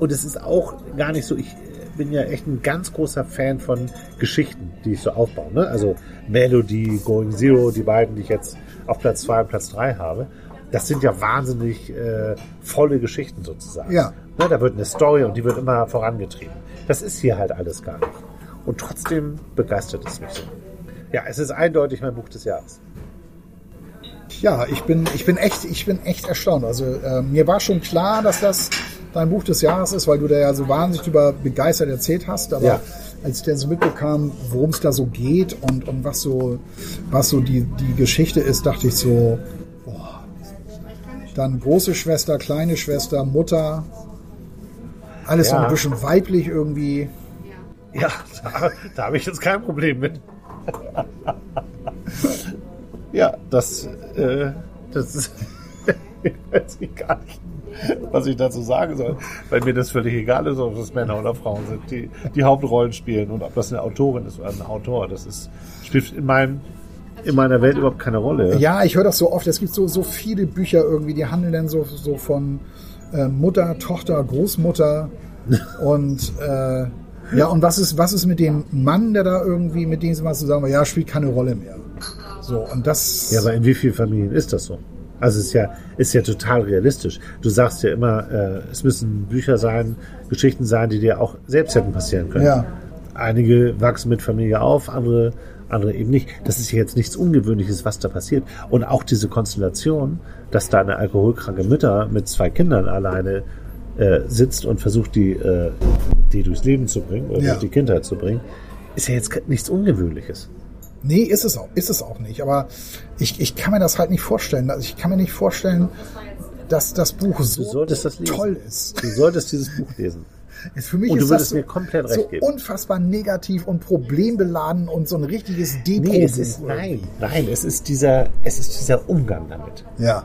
und es ist auch gar nicht so, ich äh, bin ja echt ein ganz großer Fan von Geschichten, die ich so aufbaue. Ne? Also Melody, Going Zero, die beiden, die ich jetzt auf Platz 2 und Platz 3 habe. Das sind ja wahnsinnig äh, volle Geschichten sozusagen. Ja. Ne, da wird eine Story und die wird immer vorangetrieben. Das ist hier halt alles gar nicht. Und trotzdem begeistert es mich so. Ja, es ist eindeutig mein Buch des Jahres. Ja, ich bin, ich bin echt, ich bin echt erstaunt. Also äh, mir war schon klar, dass das dein Buch des Jahres ist, weil du da ja so wahnsinnig drüber begeistert erzählt hast. Aber Ja. als ich dann so mitbekam, worum es da so geht und, und was so, was so die, die Geschichte ist, dachte ich so, boah. Dann große Schwester, kleine Schwester, Mutter, alles so Ja. ein bisschen weiblich irgendwie. Ja, da, da habe ich jetzt kein Problem mit. Ja, das, äh, das ist. [LAUGHS] ich weiß gar nicht, was ich dazu sagen soll, weil mir das völlig egal ist, ob das Männer oder Frauen sind, die die Hauptrollen spielen und ob das eine Autorin ist oder ein Autor. Das ist, spielt in, meinem, in meiner Welt überhaupt keine Rolle. Ja, ich höre das so oft. Es gibt so, so viele Bücher irgendwie, die handeln dann so, so von äh, Mutter, Tochter, Großmutter [LAUGHS] und äh, ja, und was ist, was ist mit dem Mann, der da irgendwie, mit dem sie was zusammen, ja, spielt keine Rolle mehr. So, und das. Ja, aber in wie vielen Familien ist das so? Also es ist ja, ist ja total realistisch. Du sagst ja immer, äh, es müssen Bücher sein, Geschichten sein, die dir auch selbst hätten passieren können. Ja. Einige wachsen mit Familie auf, andere, andere eben nicht. Das ist ja jetzt nichts Ungewöhnliches, was da passiert. Und auch diese Konstellation, dass da eine alkoholkranke Mutter mit zwei Kindern alleine äh, sitzt und versucht, die, äh, die durchs Leben zu bringen oder Ja. durch die Kindheit zu bringen, ist ja jetzt nichts Ungewöhnliches. Nee, ist es auch, ist es auch nicht. Aber ich, ich kann mir das halt nicht vorstellen. Also ich kann mir nicht vorstellen, dass das Buch Du so solltest das lesen. toll ist. Du solltest dieses Buch lesen. [LAUGHS] Ist für mich Und du ist würdest das mir komplett recht so geben. unfassbar negativ und problembeladen und so ein richtiges Depot. Nee, es ist, nein, nein, es ist dieser, es ist dieser Umgang damit, Ja.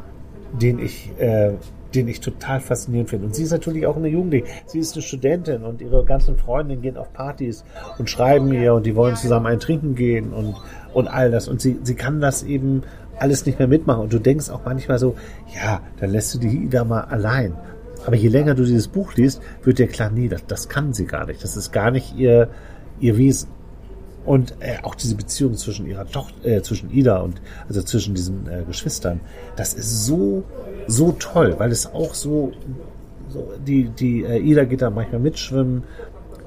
den ich, äh, den ich total faszinierend finde. Und sie ist natürlich auch eine Jugendliche. Sie ist eine Studentin und ihre ganzen Freundinnen gehen auf Partys und schreiben ihr und die wollen zusammen ein Trinken gehen und, und all das. Und sie, sie kann das eben alles nicht mehr mitmachen. Und du denkst auch manchmal so, ja, dann lässt du die Ida mal allein. Aber je länger du dieses Buch liest, wird dir klar, nee, das, das kann sie gar nicht. Das ist gar nicht ihr, ihr Wesen. Und äh, auch diese Beziehung zwischen ihrer Tochter, äh, zwischen Ida und also zwischen diesen äh, Geschwistern, das ist so so toll, weil es auch so, so die die äh, Ida geht da manchmal mitschwimmen,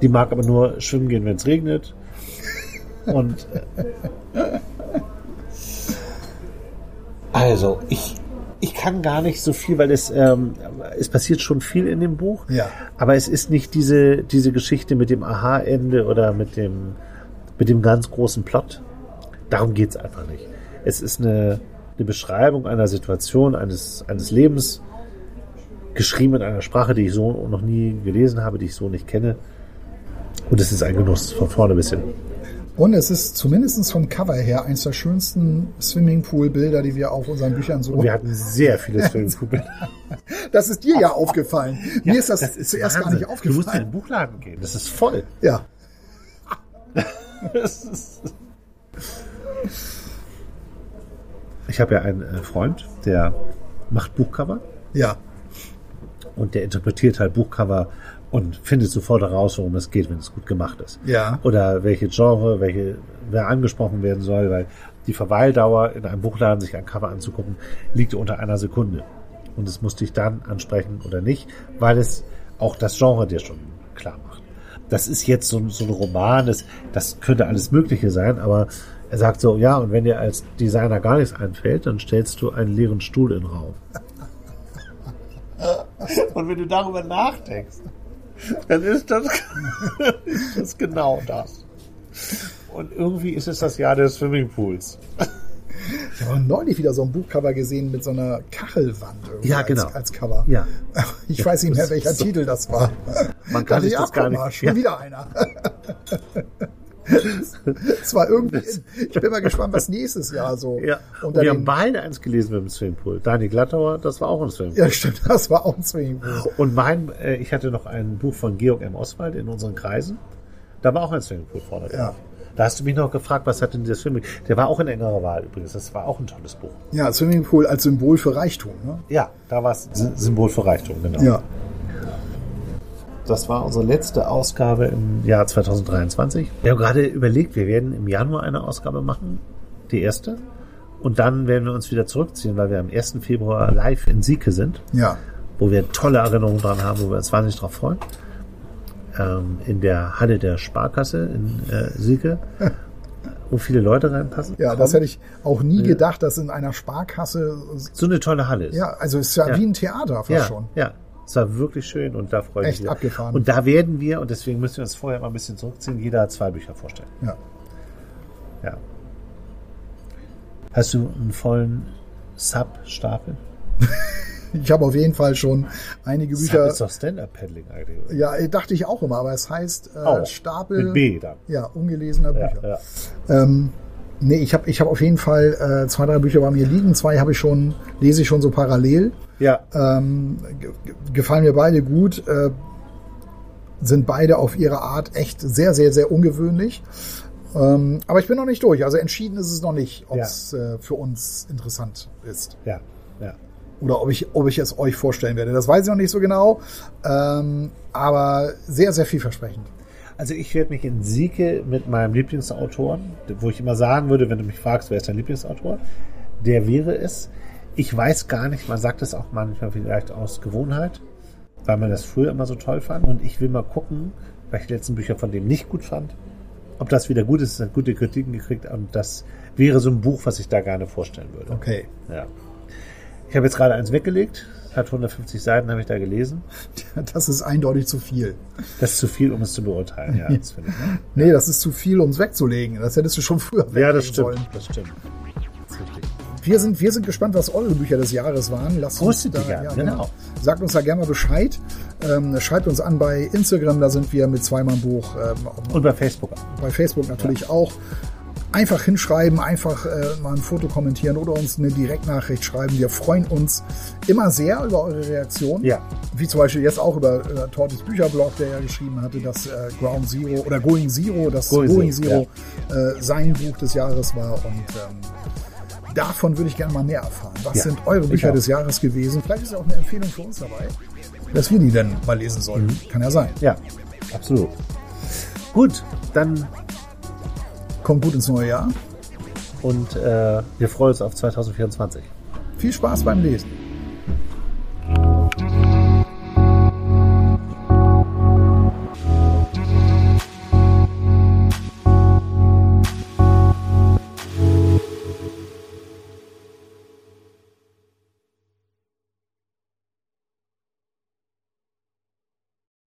die mag aber nur schwimmen gehen, wenn es regnet. Und äh, also ich ich kann gar nicht so viel, weil es ähm, es passiert schon viel in dem Buch. Ja. Aber es ist nicht diese diese Geschichte mit dem Aha-Ende oder mit dem mit dem ganz großen Plot. Darum geht's einfach nicht. Es ist eine, eine Beschreibung einer Situation, eines, eines Lebens, geschrieben in einer Sprache, die ich so noch nie gelesen habe, die ich so nicht kenne. Und es ist ein Genuss, von vorne bis hin. Und es ist zumindest vom Cover her eines der schönsten Swimmingpool-Bilder, die wir auf unseren Büchern so. Und wir hatten sehr viele [LAUGHS] Swimmingpool-Bilder. Das ist dir ja aufgefallen. Mir ist das, zuerst gar Wahnsinn. nicht Du musst in aufgefallen. den Buchladen gehen. Das ist voll. Ja. [LAUGHS] Ich habe ja einen äh, Freund, der macht Buchcover. Ja. und der interpretiert halt Buchcover und findet sofort heraus, worum es geht, wenn es gut gemacht ist. Ja. Oder welche Genre, welche, wer angesprochen werden soll, weil die Verweildauer in einem Buchladen sich ein Cover anzugucken, liegt unter einer Sekunde. Und es muss dich dann ansprechen oder nicht, weil es auch das Genre dir schon klar macht. Das ist jetzt so, so ein Roman, das, das könnte alles Mögliche sein, aber er sagt so, ja, und wenn dir als Designer gar nichts einfällt, dann stellst du einen leeren Stuhl in den Raum. [LAUGHS] Und wenn du darüber nachdenkst, dann ist das, [LAUGHS] ist das genau das. Und irgendwie ist es das Jahr des Swimmingpools. Ich habe neulich wieder so ein Buchcover gesehen mit so einer Kachelwand Ja, genau. als, als Cover. Ja. [LAUGHS] Ich weiß nicht mehr, welcher so- Titel das war. Man [LAUGHS] kann sich ich, das gar nicht- Mal, schon Ja. wieder einer. [LAUGHS] Es war irgendwie. Ich bin mal gespannt, was nächstes Jahr so. Ja. Und wir haben beide eins gelesen mit dem Swimmingpool. Dani Glattauer, das war auch ein Swimmingpool. ja, stimmt, das war auch ein Swimmingpool. Und mein, äh, ich hatte noch ein Buch von Georg M. Oswald in unseren Kreisen. Da war auch ein Swimmingpool vorne drauf. Da hast du mich noch gefragt, was hat denn dieser Swimmingpool? Der war auch in engerer Wahl übrigens. Das war auch ein tolles Buch. Ja, Swimmingpool als Symbol für Reichtum. Ne? Ja, da war es Symbol für Reichtum, genau. Ja. Das war unsere letzte Ausgabe im Jahr 2023. Wir haben gerade überlegt, wir werden im Januar eine Ausgabe machen, die erste. Und dann werden wir uns wieder zurückziehen, weil wir am 1. Februar live in Sieke sind, Ja. wo wir tolle Erinnerungen dran haben, wo wir uns wahnsinnig drauf freuen. Ähm, in der Halle der Sparkasse in äh, Sieke, wo viele Leute reinpassen. Ja, das hätte ich auch nie gedacht, dass in einer Sparkasse. So eine tolle Halle ist. Ja, also es ist ja, Ja. wie ein Theater fast ja, schon. ja. Es war wirklich schön und da freue ich Echt mich. abgefahren. Und da werden wir, und deswegen müssen wir uns vorher mal ein bisschen zurückziehen, jeder zwei Bücher vorstellen. Ja. Ja. Hast du einen vollen Sub-Stapel? [LAUGHS] Ich habe auf jeden Fall schon einige Bücher. Das ist doch Stand-Up-Paddling eigentlich. Ja, dachte ich auch immer, aber es heißt äh. Stapel Mit B dann. ja, ungelesener Ja, Bücher. ja. Ähm, nee, ich habe ich hab auf jeden Fall äh, zwei, drei Bücher bei mir liegen. Zwei habe ich schon, lese ich schon so parallel. ja. Ähm, ge- ge- gefallen mir beide gut. Äh, sind beide auf ihre Art echt sehr, sehr, sehr ungewöhnlich. Ähm, aber ich bin noch nicht durch. Also entschieden ist es noch nicht, ob Ja. es äh, für uns interessant ist. ja, ja. Oder ob ich, ob ich es euch vorstellen werde. Das weiß ich noch nicht so genau. Ähm, aber sehr, sehr vielversprechend. Also ich werde mich in Sieke mit meinem Lieblingsautoren, wo ich immer sagen würde, wenn du mich fragst, wer ist dein Lieblingsautor, der wäre es. Ich weiß gar nicht, man sagt es auch manchmal vielleicht aus Gewohnheit, weil man das früher immer so toll fand. Und ich will mal gucken, weil ich die letzten Bücher von dem nicht gut fand, ob das wieder gut ist. Es hat gute Kritiken gekriegt und das wäre so ein Buch, was ich da gerne vorstellen würde. Okay. Ja. Ich habe jetzt gerade eins weggelegt, hat 150 Seiten, habe ich da gelesen. [LAUGHS] Das ist eindeutig zu viel. Das ist zu viel, um es zu beurteilen. Ja, [LAUGHS] das ich. Ne? Nee, das ist zu viel, um es wegzulegen. Das hättest du schon früher weglegen Ja, das stimmt. sollen. Das stimmt. Wir sind, wir sind gespannt, was eure Bücher des Jahres waren. Lasst uns da, ihr gern, genau. Sagt uns da gerne mal Bescheid. Ähm, schreibt uns an bei Instagram, da sind wir mit zweimal Buch. Ähm, Und bei Facebook. bei Facebook natürlich auch. Einfach hinschreiben, einfach äh, mal ein Foto kommentieren oder uns eine Direktnachricht schreiben. Wir freuen uns immer sehr über eure Reaktion. Ja. Wie zum Beispiel jetzt auch über äh, Tortis Bücherblog, der ja geschrieben hatte, dass äh, Ground Zero oder Going Zero, dass Going Going, Zero, Zero, äh, sein Buch des Jahres war. Und ähm, davon würde ich gerne mal mehr erfahren. Was Ja, sind eure Bücher des Jahres gewesen? Vielleicht ist ja auch eine Empfehlung für uns dabei, dass wir die dann mal lesen sollen. Mhm. Kann ja sein. Ja, absolut. Gut, dann Kommt gut ins neue Jahr. und äh, wir freuen uns auf 2024. Viel Spaß beim Lesen.